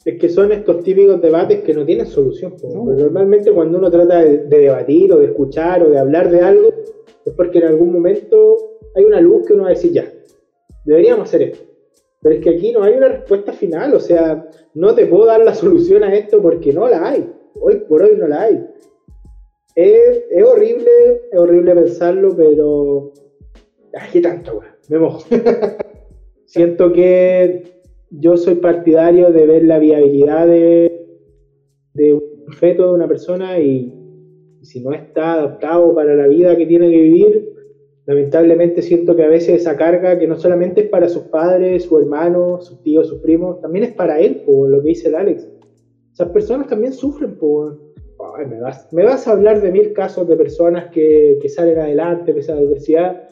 Es que son estos típicos debates que no tienen solución. No. Normalmente cuando uno trata de, de debatir o de escuchar o de hablar de algo, es porque en algún momento hay una luz que uno va a decir, ya, deberíamos hacer esto. Pero es que aquí no hay una respuesta final, o sea, no te puedo dar la solución a esto porque no la hay. Hoy por hoy no la hay. Es, es horrible, es horrible pensarlo, pero... Ay, qué tanto, weón. Me mojo. Siento que yo soy partidario de ver la viabilidad de, de un feto de una persona y si no está adaptado para la vida que tiene que vivir, lamentablemente siento que a veces esa carga, que no solamente es para sus padres, su hermano, sus tíos, sus primos, también es para él, por lo que dice el Alex. Esas personas también sufren, por... Ay, me, vas, a hablar de mil casos de personas que, salen adelante pese a la adversidad.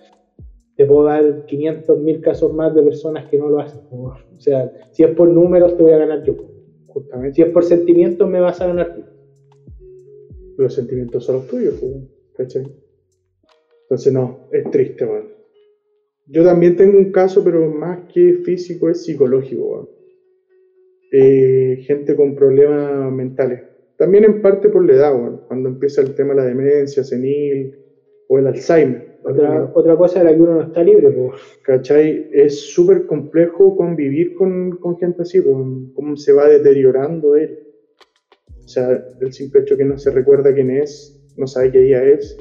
Te puedo dar 500 mil casos más de personas que no lo hacen. O sea, si es por números, te voy a ganar yo. Justamente. Si es por sentimientos, me vas a ganar tú. los sentimientos son los tuyos, ¿cachai? Entonces, no, es triste, weón. Yo también tengo un caso, pero más que físico, es psicológico, weón. Eh, gente con problemas mentales. También en parte por la edad, weón. Cuando empieza el tema de la demencia senil o el Alzheimer. Otra, otra cosa de la que uno no está libre, po. ¿Cachai? Es súper complejo convivir con, con gente así, con cómo se va deteriorando él. O sea, el simple hecho que no se recuerda quién es, no sabe qué día es,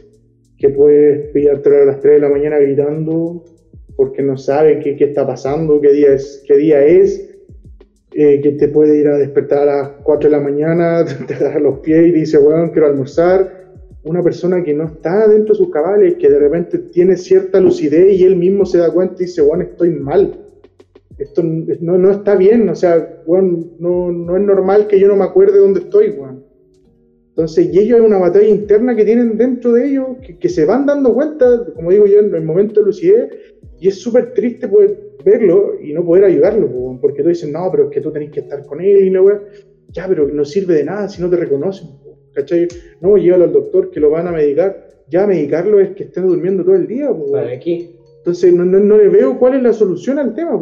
que puedes pillártelo a las 3 de la mañana gritando porque no sabe qué, qué está pasando, qué día es, qué día es, eh, que te puede ir a despertar a las 4 de la mañana, te agarra los pies y dice, bueno, quiero almorzar. Una persona que no está dentro de sus cabales, que de repente tiene cierta lucidez y él mismo se da cuenta y dice, bueno, estoy mal. Esto no, no está bien, o sea, bueno, no, no es normal que yo no me acuerde dónde estoy, bueno. Entonces, y ellos es una batalla interna que tienen dentro de ellos, que, que se van dando cuenta, como digo yo, en el momento de lucidez, y es súper triste poder verlo y no poder ayudarlo, po, porque tú dices, no, pero es que tú tenés que estar con él y la weá. Ya, pero no sirve de nada si no te reconocen, ¿cachai? No, llévalo al doctor que lo van a medicar. Ya, medicarlo es que estén durmiendo todo el día, Para aquí. entonces no, no, no le veo cuál es la solución al tema.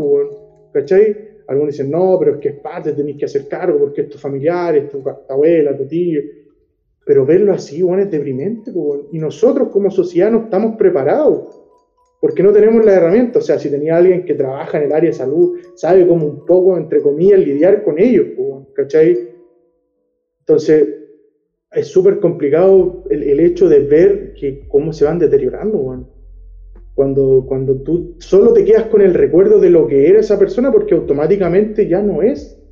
¿cachai? Algunos dicen, no, pero es que es parte, tenés que hacer cargo porque es tu familiar, es tu abuela, tu tío. Pero verlo así, bueno, es deprimente, weón. Y nosotros como sociedad no estamos preparados porque no tenemos la herramienta. O sea, si tenía alguien que trabaja en el área de salud, sabe cómo un poco, entre comillas, lidiar con ellos, ¿cachai? Entonces, es súper complicado el, el hecho de ver que cómo se van deteriorando, weón. Cuando, cuando tú solo te quedas con el recuerdo de lo que era esa persona, porque automáticamente ya no es.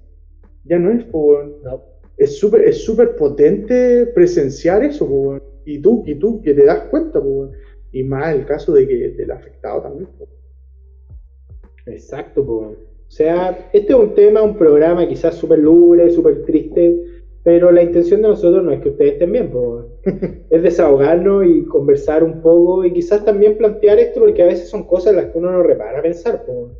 Ya no es, po, weón. No. Es súper es súper potente presenciar eso. Y tú, y tú, que te das cuenta, weón. Y más el caso de que del afectado también. Exacto, po. O sea, este es un tema, un programa quizás súper lúgubre, súper triste, pero la intención de nosotros no es que ustedes estén bien, es desahogarnos y conversar un poco y quizás también plantear esto porque a veces son cosas en las que uno no repara pensar, po.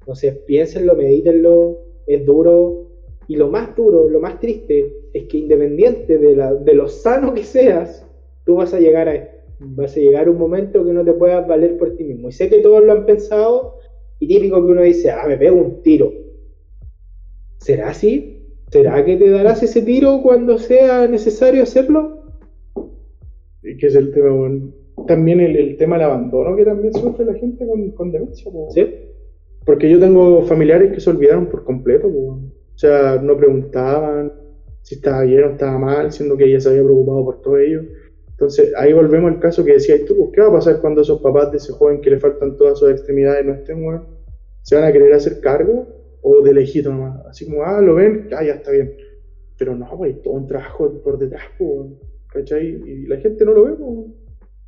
Entonces, piénsenlo, medítenlo, es duro. Y lo más duro, lo más triste, es que independiente de, la, de lo sano que seas, tú vas a llegar a esto. Vas a llegar a un momento que no te puedas valer por ti mismo. Y sé que todos lo han pensado, y típico que uno dice, ah, me pego un tiro. ¿Será así? ¿Será que te darás ese tiro cuando sea necesario hacerlo? Y que es el tema. También el, el tema del abandono que también sufre la gente con, con demencia, po. ¿Sí? Porque yo tengo familiares que se olvidaron por completo, po. O sea, no preguntaban si estaba bien o estaba mal, siendo que ella se había preocupado por todo ello. Entonces, ahí volvemos al caso que decías tú, pues, ¿qué va a pasar cuando esos papás de ese joven que le faltan todas sus extremidades no estén, weón? ¿Se van a querer hacer cargo o de lejito nomás? Así como, ah, lo ven, ah, ya está bien. Pero no, pues, todo un trabajo por detrás, pues, ¿cachai? Y la gente no lo ve, pues,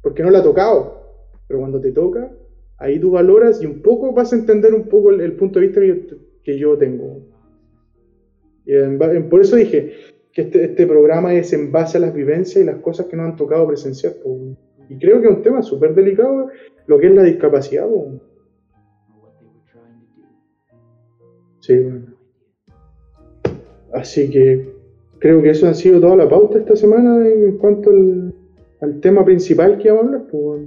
porque no le ha tocado. Pero cuando te toca, ahí tú valoras y un poco vas a entender un poco el, punto de vista que yo tengo. En en- por eso dije que este, este programa es en base a las vivencias y las cosas que nos han tocado presenciar. po. Y creo que es un tema súper delicado lo que es la discapacidad. po. Sí, bueno. Así que creo que eso ha sido toda la pauta esta semana en cuanto al, al tema principal que vamos a hablar. po.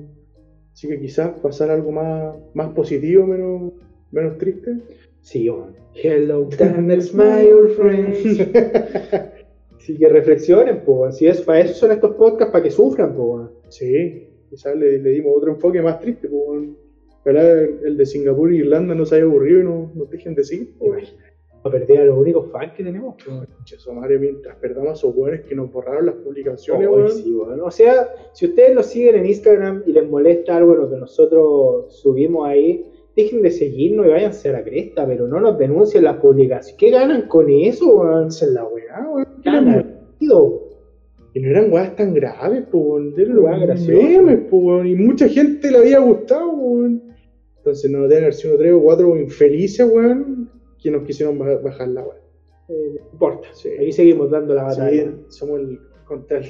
Así que quizás pasar algo más, más positivo, menos, menos triste. Sí, weón. Hello, darkness, my old friends. Así que reflexionen, pues. Si es, para eso son estos podcasts, para que sufran, pues. Sí, quizás le, le dimos otro enfoque más triste. Pues, weón. Ojalá el, el de Singapur e Irlanda nos haya aburrido y no- nos dejen de. Imagina. A perder a los únicos fans que tenemos, su madre, mientras perdamos a esos weones que nos borraron las publicaciones, weón. sí, weón. O sea, si ustedes nos siguen en Instagram y les molesta algo de lo que nosotros subimos ahí, dejen de seguirnos y váyanse a la cresta, pero no nos denuncien las publicaciones. ¿Qué ganan con eso, weón? Esa es la weá, weón. Ganan. Y no eran weas tan graves, pues, weón. Eran Weas graciosas. weón. Y mucha gente le había gustado, weón. Entonces no deben haber sido tres o cuatro infelices, weón, que nos quisieron ba- bajar la wea. Eh, no importa. Sí. Aquí seguimos dando la batalla. Sí, somos el, contra el,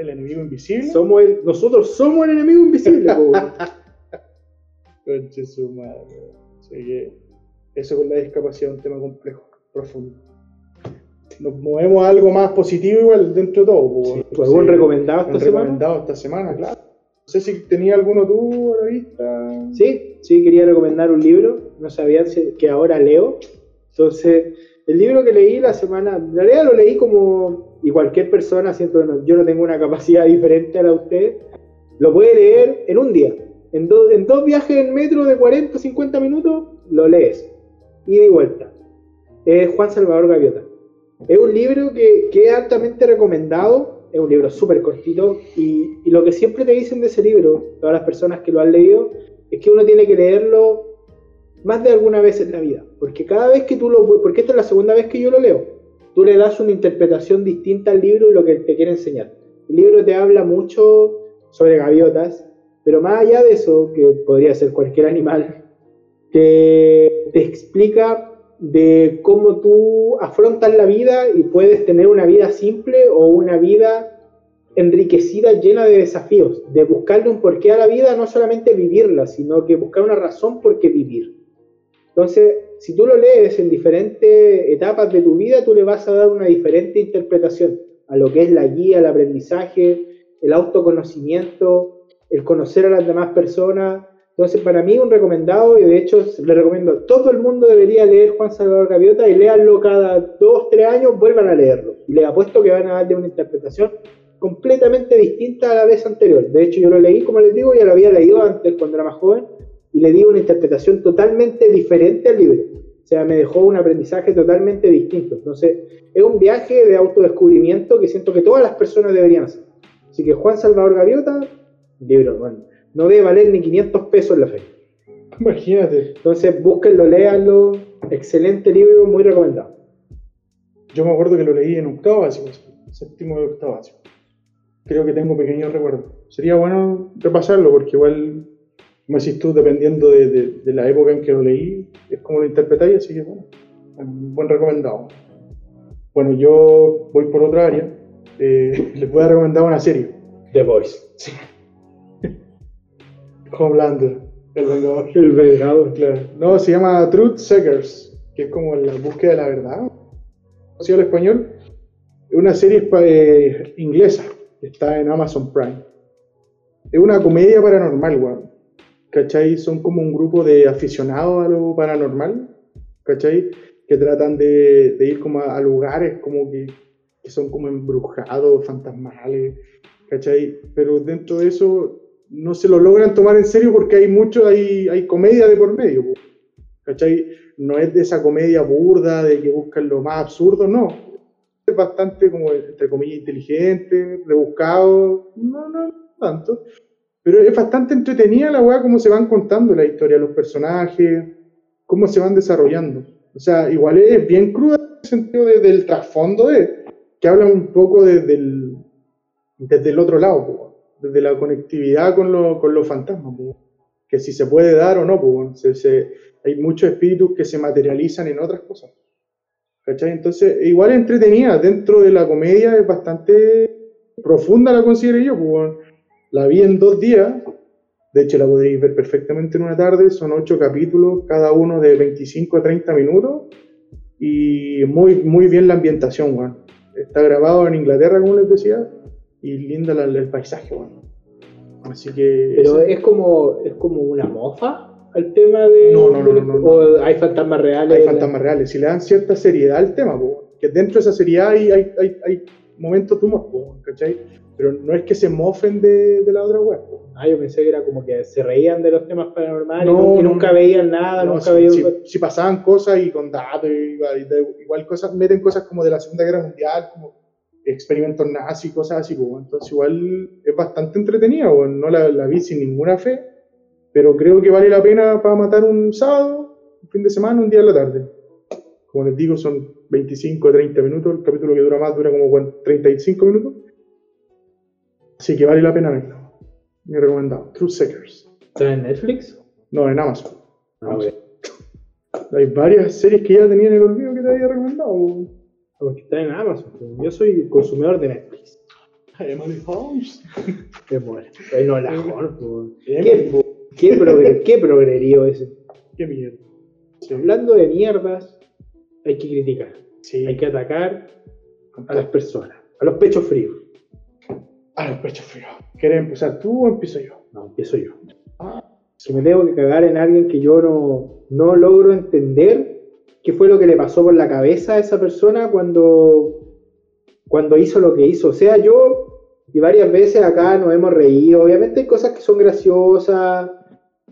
el enemigo invisible. Somos el, nosotros somos el enemigo invisible, po, weón. Conche su madre. Así que eso con la discapacidad es un tema complejo, profundo. Nos movemos a algo más positivo igual dentro de todo. Sí, weón. ¿tú ¿Algún Sí, recomendado esta semana? recomendado esta semana, claro. No sé si tenía alguno tú a la vista. Sí, sí, quería recomendar un libro. No sabían si- que ahora leo. Entonces, el libro que leí la semana, en realidad lo leí como, y cualquier persona, siento que no- yo no tengo una capacidad diferente a la de usted, lo puede leer en un día. En, do- en dos viajes en metro de 40 o 50 minutos, lo lees. Ida y vuelta. Es Juan Salvador Gaviota. Es un libro que, es altamente recomendado. Es un libro súper cortito. Y, y lo que siempre te dicen de ese libro, todas las personas que lo han leído, es que uno tiene que leerlo más de alguna vez en la vida. Porque cada vez que tú lo... Porque esta es la segunda vez que yo lo leo. Tú le das una interpretación distinta al libro y lo que te quiere enseñar. El libro te habla mucho sobre gaviotas, pero más allá de eso, que podría ser cualquier animal, te, te explica de cómo tú afrontas la vida y puedes tener una vida simple o una vida enriquecida, llena de desafíos, de buscarle un porqué a la vida, no solamente vivirla, sino que buscar una razón por qué vivir. Entonces, si tú lo lees en diferentes etapas de tu vida, tú le vas a dar una diferente interpretación a lo que es la guía, el aprendizaje, el autoconocimiento, el conocer a las demás personas. Entonces, para mí, un recomendado, y de hecho le recomiendo a todo el mundo debería leer Juan Salvador Gaviota y léanlo cada dos, tres años, vuelvan a leerlo. Y les apuesto que van a darle una interpretación completamente distinta a la vez anterior. De hecho, yo lo leí, como les digo, ya lo había leído antes cuando era más joven, y le di una interpretación totalmente diferente al libro. O sea, me dejó un aprendizaje totalmente distinto. Entonces, es un viaje de autodescubrimiento que siento que todas las personas deberían hacer. Así que Juan Salvador Gaviota, libro, bueno, no debe valer ni 500 pesos en la feria. Imagínate. Entonces, búsquenlo, léanlo. Excelente libro, muy recomendado. Yo me acuerdo que lo leí en octavo básico, séptimo de octavo básico. Creo que tengo pequeños recuerdos. Sería bueno repasarlo porque igual, como decís tú, dependiendo de, de- de la época en que lo leí, es como lo interpretáis, así que bueno, un buen recomendado. Bueno, yo voy por otra área. Eh, les voy a recomendar una serie. The Voice. Homelander, el vengador. El Vengador. Claro. No, se llama Truth Seekers, que es como la búsqueda de la verdad. Traducido al español. Es una serie eh, inglesa que está en Amazon Prime. Es una comedia paranormal, weón. ¿Cachai? Son como un grupo de aficionados a lo paranormal, ¿cachai? Que tratan de, de ir como a, a lugares como que, que son como embrujados, fantasmales, ¿cachai? Pero dentro de eso no se lo logran tomar en serio porque hay mucho, hay, hay comedia de por medio, ¿cachai? No es de esa comedia burda de que buscan lo más absurdo, no. Es bastante como, entre comillas, inteligente, rebuscado, no, no tanto. Pero es bastante entretenida la weá, cómo se van contando la historia, los personajes, cómo se van desarrollando. O sea, igual es bien cruda en el sentido de- del trasfondo de, que habla un poco desde el, desde el otro lado, desde la conectividad con, lo- con los fantasmas, que si se puede dar o no, se- se- hay muchos espíritus que se materializan en otras cosas. ¿Cachai? Entonces, igual entretenida, dentro de la comedia es bastante profunda, la considero yo, la vi en dos días, de hecho la podréis ver perfectamente en una tarde, son ocho capítulos, cada uno de 25 a 30 minutos, y muy, muy bien la ambientación. Está grabado en Inglaterra, como les decía, y linda la- el paisaje, weón. Así que... Pero ese- es como, es como una mofa al tema de. No, no, no, de- no, no. O hay fantasmas reales. hay fantasmas reales, si le dan cierta seriedad al tema, po, que dentro de esa seriedad hay, hay, hay, hay momentos de humor, po, ¿cachai? Pero no es que se mofen de, de la otra web. po. Ah, yo pensé que era como que se reían de los temas paranormales No, y nunca veían nada, nunca si, veían. si- si pasaban cosas y con datos, y igual, igual cosas, meten cosas como de la Segunda Guerra Mundial, como experimentos nazis, cosas así, pues, entonces igual es bastante entretenida, pues, no la, la vi sin ninguna fe, pero creo que vale la pena para matar un sábado, un fin de semana, un día en la tarde. Como les digo, son 25 o 30 minutos, el capítulo que dura más dura como cuan- 35 minutos, Así que vale la pena verlo. Me recomendado. Truth Seekers. ¿Está en Netflix? No, en Amazon. A ver. Hay varias series que ya tenía en el olvido que te había recomendado. Porque está en Amazon. Yo soy consumidor de Netflix. Emily Holmes. Qué bueno. Ay, no, la. Emily. ¿Qué, qué, progre- qué progrerío ese? Qué mierda. Sí. Hablando de mierdas, hay que criticar. Sí. Hay que atacar a las personas. A los pechos fríos. A los pechos fríos. ¿Quieres empezar tú o empiezo yo? No, empiezo yo. Si me tengo que cagar en alguien que yo no, no logro entender qué fue lo que le pasó por la cabeza a esa persona cuando, cuando hizo lo que hizo. O sea, yo, y varias veces acá nos hemos reído, obviamente hay cosas que son graciosas,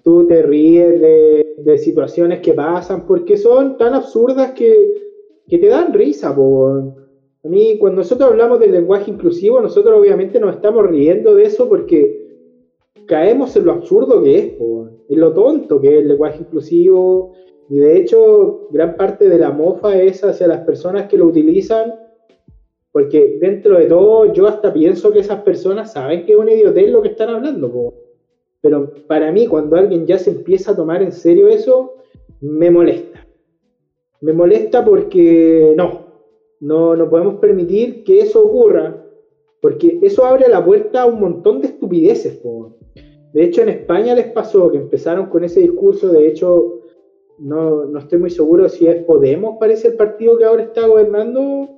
tú te ríes de, de situaciones que pasan, porque son tan absurdas que, que te dan risa. Po. A mí, cuando nosotros hablamos del lenguaje inclusivo, nosotros obviamente nos estamos riendo de eso porque caemos en lo absurdo que es, po, en lo tonto que es el lenguaje inclusivo. Y de hecho, gran parte de la mofa es hacia las personas que lo utilizan, porque dentro de todo, yo hasta pienso que esas personas saben que es una idiotez lo que están hablando. Pero para mí, cuando alguien ya se empieza a tomar en serio eso, me molesta. Me molesta porque no, no, no podemos permitir que eso ocurra, porque eso abre la puerta a un montón de estupideces. De hecho, en España les pasó que empezaron con ese discurso, de hecho, no, no estoy muy seguro si es Podemos, parece el partido que ahora está gobernando,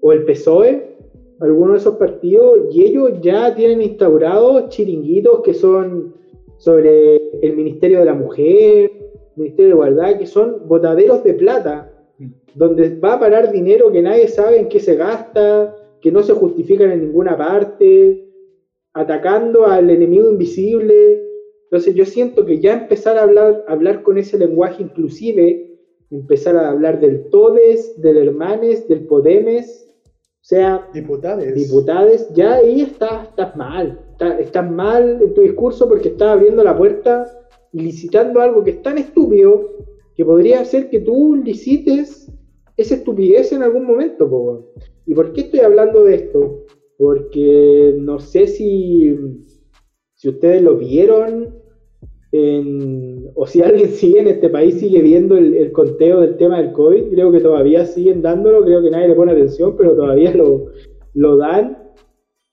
o el PSOE, alguno de esos partidos, y ellos ya tienen instaurados chiringuitos que son sobre el Ministerio de la Mujer, Ministerio de Igualdad, que son botaderos de plata, donde va a parar dinero que nadie sabe en qué se gasta, que no se justifican en ninguna parte, atacando al enemigo invisible. Entonces yo siento que ya empezar a hablar, hablar con ese lenguaje inclusive, empezar a hablar del todes, del hermanes, del podemes, o sea, Diputades. diputades, ya ahí estás, estás mal. Estás, estás mal en tu discurso porque estás abriendo la puerta y licitando algo que es tan estúpido que podría ser que tú licites esa estupidez en algún momento. po. ¿Y por qué estoy hablando de esto? Porque no sé si, si ustedes lo vieron en- o si alguien sigue en este país, sigue viendo el, el conteo del tema del COVID. Creo que todavía siguen dándolo, creo que nadie le pone atención, pero todavía lo, lo dan.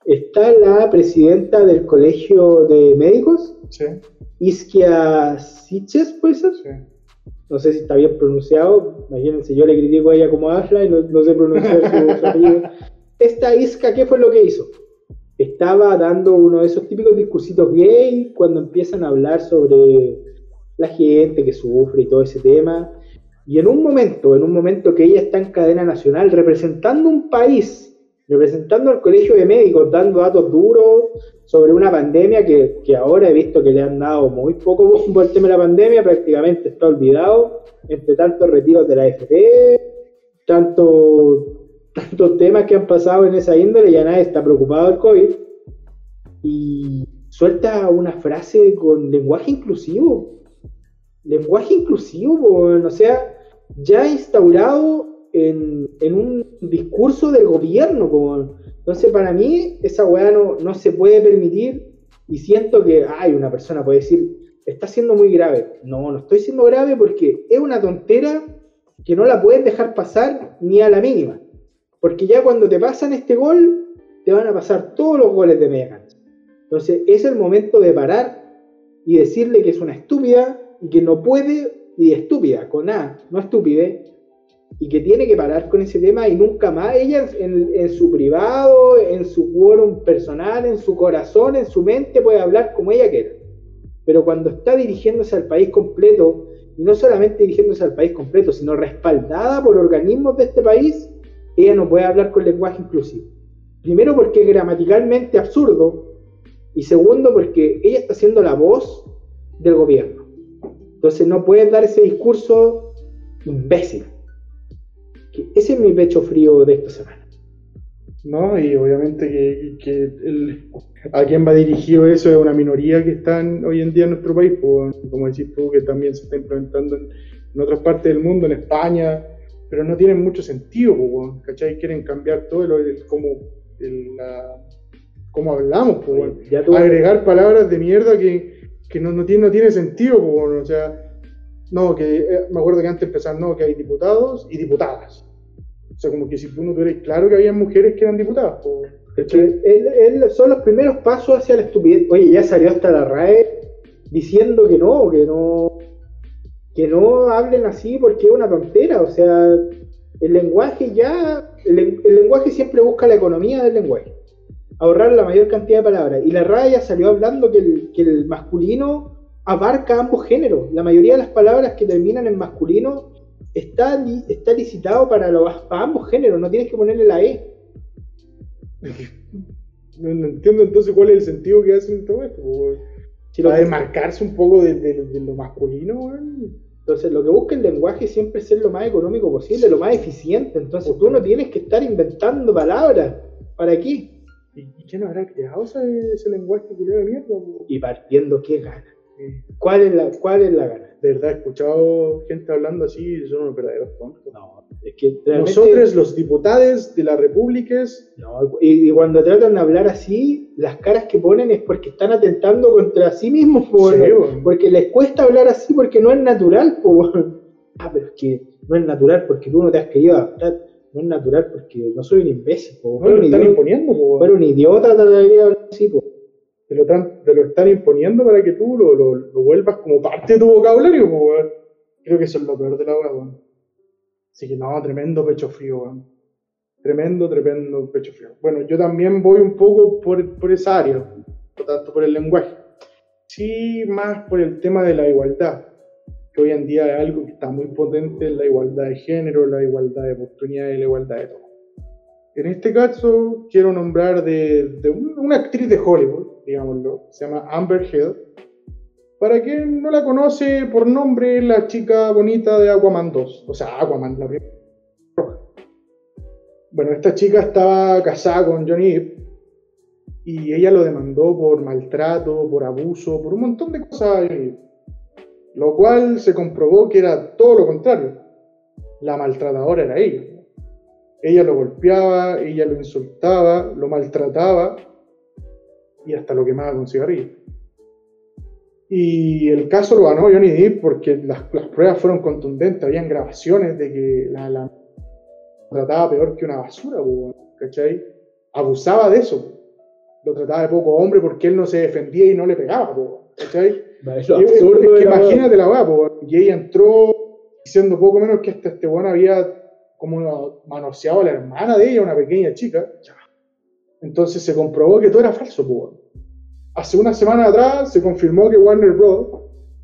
Está la presidenta del Colegio de Médicos, Sí, Isquia Siches, sí. No sé si está bien pronunciado. Imagínense, yo le critico a ella como habla y no, no sé pronunciar su, su apellido. Esta Isca, ¿qué fue lo que hizo? Estaba dando uno de esos típicos discursitos gay cuando empiezan a hablar sobre la gente que sufre y todo ese tema. Y en un momento, en un momento que ella está en cadena nacional representando un país, representando al colegio de médicos, dando datos duros sobre una pandemia que, que ahora he visto que le han dado muy poco bombo al tema de la pandemia, prácticamente está olvidado, entre tantos retiros de la AFP, tanto, tantos temas que han pasado en esa índole, ya nadie está preocupado del COVID, y suelta una frase con lenguaje inclusivo, lenguaje inclusivo, o sea, ya instaurado en, en un discurso del gobierno, entonces para mí esa weá no, no se puede permitir. Y siento que, ay, una persona puede decir, está siendo muy grave, no, no estoy siendo grave porque es una tontera que no la puedes dejar pasar ni a la mínima, porque ya cuando te pasan este gol, te van a pasar todos los goles de media cancha. Entonces es el momento de parar y decirle que es una estúpida y que no puede, y estúpida, con A, no estúpide, y que tiene que parar con ese tema y nunca más ella en, en su privado, en su quórum personal, en su corazón, en su mente puede hablar como ella quiera. Pero cuando está dirigiéndose al país completo, y no solamente dirigiéndose al país completo, sino respaldada por organismos de este país, ella no puede hablar con lenguaje inclusivo. Primero porque es gramaticalmente absurdo, y segundo porque ella está siendo la voz del gobierno. Entonces no puedes dar ese discurso imbécil. Ese es mi pecho frío de esta semana. No, y obviamente que, a quién va dirigido eso es una minoría que está hoy en día en nuestro país, como decís tú, que también se está implementando en, en otras partes del mundo, en España, pero no tienen mucho sentido, weón, ¿cachai? Quieren cambiar todo el, el- como el, la- cómo hablamos. Ya agregar palabras de mierda que, que no, no, tiene, no tiene sentido, weón. o sea, no, que eh, me acuerdo que antes empezaron, no, que hay diputados y diputadas. O sea, como que si tú no tuvieras claro que había mujeres que eran diputadas, él- él- son los primeros pasos hacia la estupidez. Oye, ya salió hasta la RAE diciendo que no, que no, que no hablen así porque es una tontera. O sea, el lenguaje ya, el, el lenguaje siempre busca la economía del lenguaje, ahorrar la mayor cantidad de palabras. Y la RAE ya salió hablando que el, que el masculino abarca ambos géneros. La mayoría de las palabras que terminan en masculino está, está licitado para, los, para ambos géneros, no tienes que ponerle la E. No, no entiendo entonces cuál es el sentido que hacen todo esto. Si lo Para demarcarse un poco de, de- de lo masculino. Entonces, lo que busca el lenguaje siempre es ser lo más económico posible, lo más eficiente. Entonces, tú no tienes que estar inventando palabras. ¿Para qué? ¿Y, y quién habrá creado ese, ese lenguaje culiao de mierda? Y partiendo, ¿qué gana? ¿Cuál es la, cuál es la gana? De verdad, he escuchado gente hablando así y son unos verdaderos tontos. No, es que realmente- Nosotros, los diputados de la República, No, y, y cuando tratan de hablar así, las caras que ponen es porque están atentando contra sí mismos, po, Sí, porque les cuesta hablar así porque no es natural. po, weón. ah, pero es que no es natural porque tú no te has querido adaptar. No es natural porque no soy un imbécil. Po. no lo están idiota- imponiendo, po, fuera un idiota de hablar así. Po. te, lo te están imponiendo para que tú lo, lo- lo vuelvas como parte de tu vocabulario. Creo que eso es lo peor de la weón. Así que no, tremendo pecho frío. Tremendo, tremendo pecho frío. Bueno, yo también voy un poco por, por esa área, no tanto por el lenguaje. Sí, más por el tema de la igualdad, que hoy en día es algo que está muy potente, la igualdad de género, la igualdad de oportunidades la igualdad de todo. En este caso, quiero nombrar de, de un- una actriz de Hollywood, digámoslo, se llama Amber Heard. Para quien no la conoce por nombre, la chica bonita de Aquaman 2, o sea, Aquaman, la primera. roja. Bueno, esta chica estaba casada con Johnny Depp y ella lo demandó por maltrato, por abuso, por un montón de cosas, lo cual se comprobó que era todo lo contrario. La maltratadora era ella. Ella lo golpeaba, ella lo insultaba, lo maltrataba y hasta lo quemaba con cigarrillo. Y el caso lo ganó Johnny Depp porque las, las pruebas fueron contundentes, habían grabaciones de que la, la trataba peor que una basura, ¿cachai? Abusaba de eso. Lo trataba de poco hombre porque él no se defendía y no le pegaba, ¿cachai? Es lo Y es- absurdo es que la imagínate la weá, y ella entró diciendo poco menos que hasta este weón había como manoseado a la hermana de ella, una pequeña chica. Entonces se comprobó que todo era falso, po. Hace una semana atrás se confirmó que Warner Bros.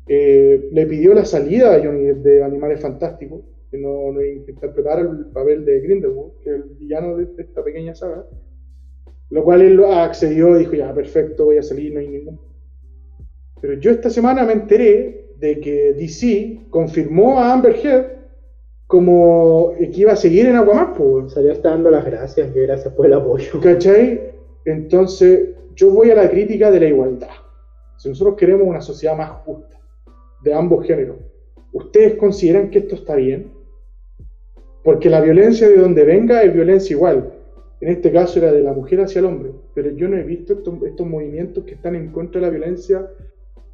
eh, le pidió la salida a Johnny Depp de Animales Fantásticos, que no, no interpretara el papel de Grindelwald, que es el villano de, de esta pequeña saga. Lo cual él accedió y dijo, ya, perfecto, voy a salir, no hay ningún pero yo esta semana me enteré de que DC confirmó a Amber Heard como que iba a seguir en Aquaman, weón. Salió hasta dando las gracias, que gracias por el apoyo. ¿cachai? Entonces, yo voy a la crítica de la igualdad. Si nosotros queremos una sociedad más justa, de ambos géneros, ¿ustedes consideran que esto está bien? Porque la violencia de donde venga es violencia igual. En este caso era de la mujer hacia el hombre, pero yo no he visto estos, estos movimientos que están en contra de la violencia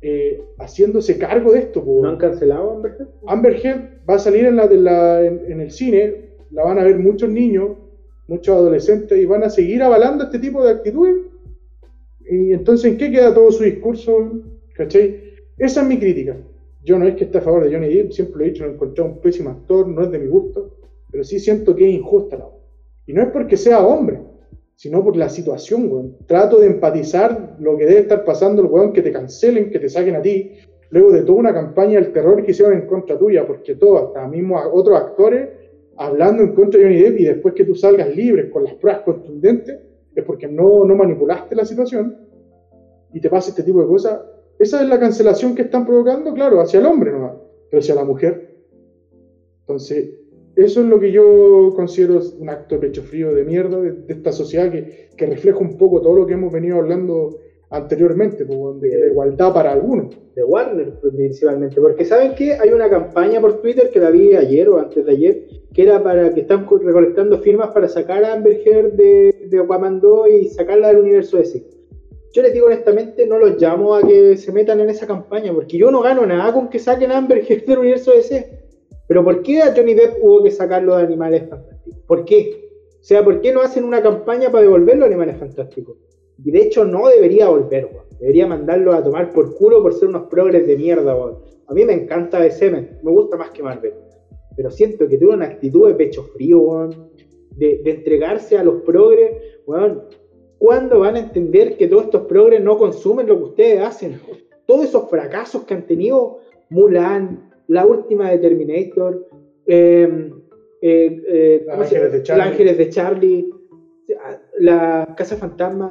eh, haciéndose cargo de esto. ¿No han cancelado, Amber Heard? Amber Heard va a salir en, la, de la- en, en el cine, la van a ver muchos niños, muchos adolescentes y van a seguir avalando este tipo de actitudes. Y entonces, ¿en qué queda todo su discurso? ¿Cachai? Esa es mi crítica. Yo no es que esté a favor de Johnny Depp, siempre lo he dicho, lo he encontrado un pésimo actor, no es de mi gusto, pero sí siento que es injusta la obra. Y no es porque sea hombre, sino por la situación, weón. Trato de empatizar lo que debe estar pasando el weón, que te cancelen, que te saquen a ti, luego de toda una campaña del terror que hicieron en contra tuya, porque todos, hasta mismo a- otros actores, hablando en contra de Johnny Depp y después que tú salgas libre con las pruebas contundentes, es porque no, no manipulaste la situación y te pasa este tipo de cosas. Esa es la cancelación que están provocando, claro, hacia el hombre nomás, pero hacia la mujer. Entonces, eso es lo que yo considero un acto de pecho frío de mierda de, de esta sociedad que, que refleja un poco todo lo que hemos venido hablando anteriormente, pues, de la igualdad para algunos. de Warner principalmente, porque ¿saben qué? Hay una campaña por Twitter que la vi ayer o antes de ayer, que era para que están co- recolectando firmas para sacar a Amber Heard de, de Aquaman 2 y sacarla del universo DC. yo les digo honestamente, no los llamo a que se metan en esa campaña, porque yo no gano nada con que saquen a Amber Heard del universo DC. Pero ¿por qué a Johnny Depp hubo que sacarlo de Animales Fantásticos? ¿Por qué? O sea, ¿por qué no hacen una campaña para devolverlo a Animales Fantásticos? Y de hecho no debería volver, weón. Debería mandarlo a tomar por culo por ser unos progres de mierda, weón. A mí me encanta DC, me gusta más que Marvel. Pero siento que tuvo una actitud de pecho frío, weón. De, de entregarse a los progres, weón. ¿Cuándo van a entender que todos estos progres no consumen lo que ustedes hacen? Todos esos fracasos que han tenido Mulan, la última de Terminator, eh, eh, eh, Los ¿cómo se Ángeles de Charlie. Ángeles de Charlie, la Casa Fantasma.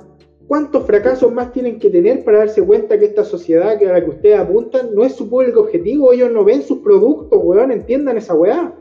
¿Cuántos fracasos más tienen que tener para darse cuenta que esta sociedad que a la que ustedes apuntan no es su público objetivo? Ellos no ven sus productos, weón, entiendan esa weá.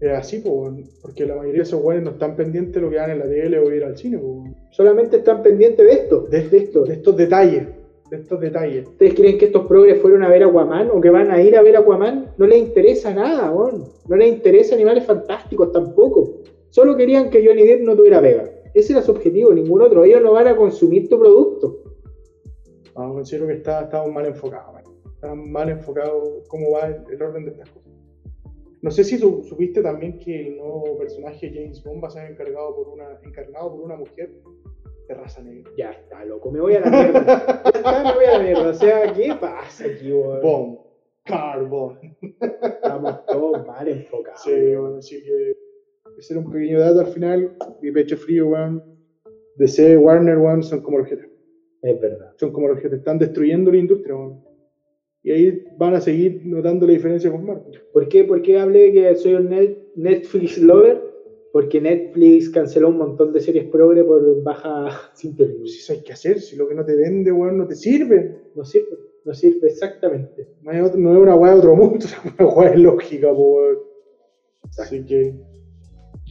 Es así, po, weón, porque la mayoría de esos weones no están pendientes de lo que dan en la tele o ir al cine, po, weón. Solamente están pendientes de esto, de, de esto. de estos detalles, de estos detalles. ¿Ustedes creen que estos progres fueron a ver Aquaman o que van a ir a ver Aquaman? No les interesa nada, weón. No les interesa Animales Fantásticos tampoco. Solo querían que Johnny Depp no tuviera pega. Ese era su objetivo, ningún otro. Ellos no van a consumir tu producto. Vamos, considero que está, estamos mal enfocados, man. Mal enfocados cómo va el, el orden de estas cosas. No sé si su- supiste también que el nuevo personaje James Bond va a ser encargado por una, encarnado por una mujer de raza negra. Ya está, loco. Me voy a la mierda. Ya está, me voy a la mierda. O sea, ¿qué pasa aquí, weón? Bond. Carl Bond. Estamos todos mal enfocados. Sí, bueno, así que ese era un pequeño dato al final. Mi pecho frío, weón. DC, Warner, weón, son como los que Es verdad. son como los te están destruyendo la industria, weón. Y ahí van a seguir notando la diferencia con Marvel. ¿Por qué, ¿Por qué hablé que soy un net- Netflix lover? Porque Netflix canceló un montón de series progre por baja sintonía. Si eso hay que hacer, si lo que no te vende, weón, no te sirve. No sirve, no sirve exactamente. No, hay otro- no es una weá de otro mundo, es una weá de lógica, weón. Así que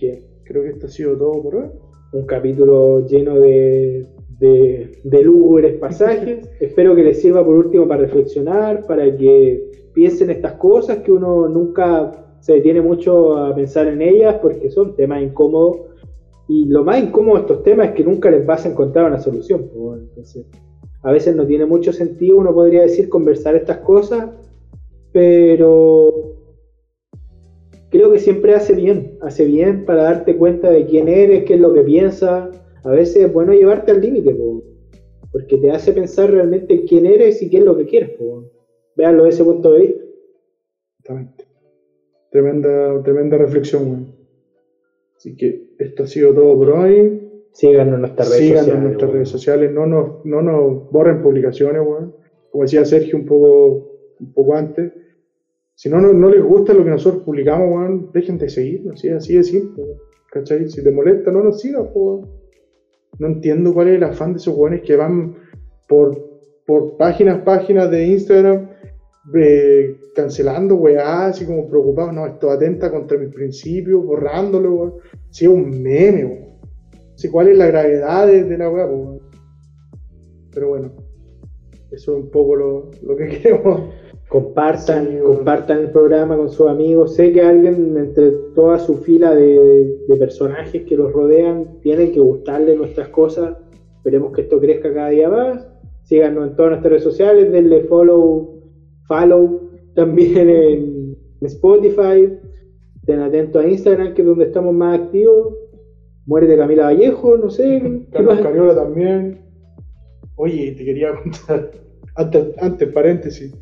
Que creo que esto ha sido todo por hoy. un capítulo lleno de, de, de lúgubres pasajes. Espero que les sirva por último para reflexionar, para que piensen estas cosas que uno nunca se detiene mucho a pensar en ellas porque son temas incómodos. Y lo más incómodo de estos temas es que nunca les vas a encontrar una solución. Entonces, a veces no tiene mucho sentido, uno podría decir, conversar estas cosas, pero creo que siempre hace bien, hace bien para darte cuenta de quién eres, qué es lo que piensas. A veces es bueno llevarte al límite, po, porque te hace pensar realmente en quién eres y qué es lo que quieres. Po. Véanlo desde ese punto de vista. Exactamente. Tremenda, tremenda reflexión, weón. Así que esto ha sido todo por hoy. Síganos en nuestras redes Síganos sociales. en nuestras redes sociales, no nos, no nos borren publicaciones, weón. Como decía Sergio un poco, un poco antes, si no, no, les gusta lo que nosotros publicamos, weón, dejen de seguirnos, así, así de simple. ¿cachai? Si te molesta, no nos sigas. No entiendo cuál es el afán de esos weones que van por, por páginas, páginas de Instagram, eh, cancelando, weá, así como preocupados, no, esto atenta contra mis principios, borrándolo, weón. Si es un meme, weón. Sí, cuál es la gravedad de, la weá, weón? Pero bueno, eso es un poco lo, lo que queremos. Compartan, Sí, compartan el programa con sus amigos. Sé que alguien entre toda su fila de, de personajes que los rodean tienen que gustarle nuestras cosas. Esperemos que esto crezca cada día más. Síganos en todas nuestras redes sociales, denle follow, follow también en Spotify. Estén atentos a Instagram, que es donde estamos más activos. Muerte Camila Vallejo, no sé. ¿qué Carlos? Cariola también. Oye, te quería contar, antes, antes paréntesis,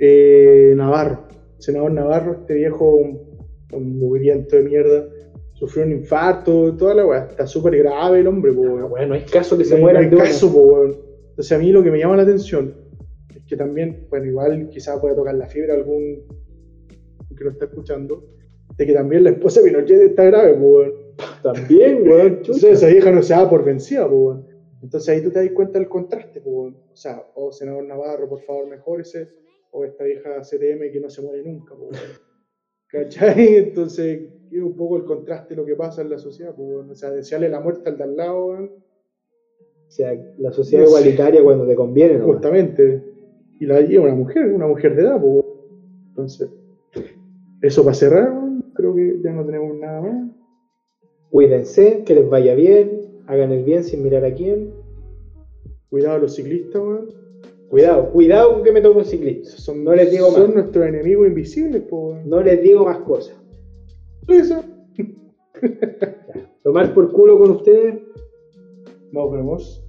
eh, Navarro, senador Navarro, este viejo, un, un de mierda, sufrió un infarto, toda la weá, está súper grave el hombre, po, weón. Bueno, hay casos que se No hay- mueran no hay caso, po, weón. Entonces a mí lo que me llama la atención es que también, bueno, igual quizás pueda tocar la fibra algún que lo está escuchando, de que también la esposa de Pinochet está grave, po, weón. También, weón. Entonces esa vieja no se da por vencida, po, weón. Entonces ahí tú te das cuenta del contraste, po, weón. O sea, oh senador Navarro, por favor, mejórese. O esta vieja CTM que no se muere nunca, po. ¿Cachai? Entonces, es un poco el contraste de lo que pasa en la sociedad, po. O sea, desearle la muerte al de al lado, weón. O sea, la sociedad No sé. igualitaria cuando te conviene, ¿no? Justamente. Y la y una mujer, una mujer de edad, po. Entonces, eso para cerrar, creo que ya no tenemos nada más. Cuídense, que les vaya bien, hagan el bien sin mirar a quién. Cuidado a los ciclistas, weón. Cuidado, cuidado con que me toque un ciclista. Son, No les digo son más. nuestros enemigos invisibles, po. No les digo más cosas. Eso. Tomar por culo con ustedes. Nos vemos.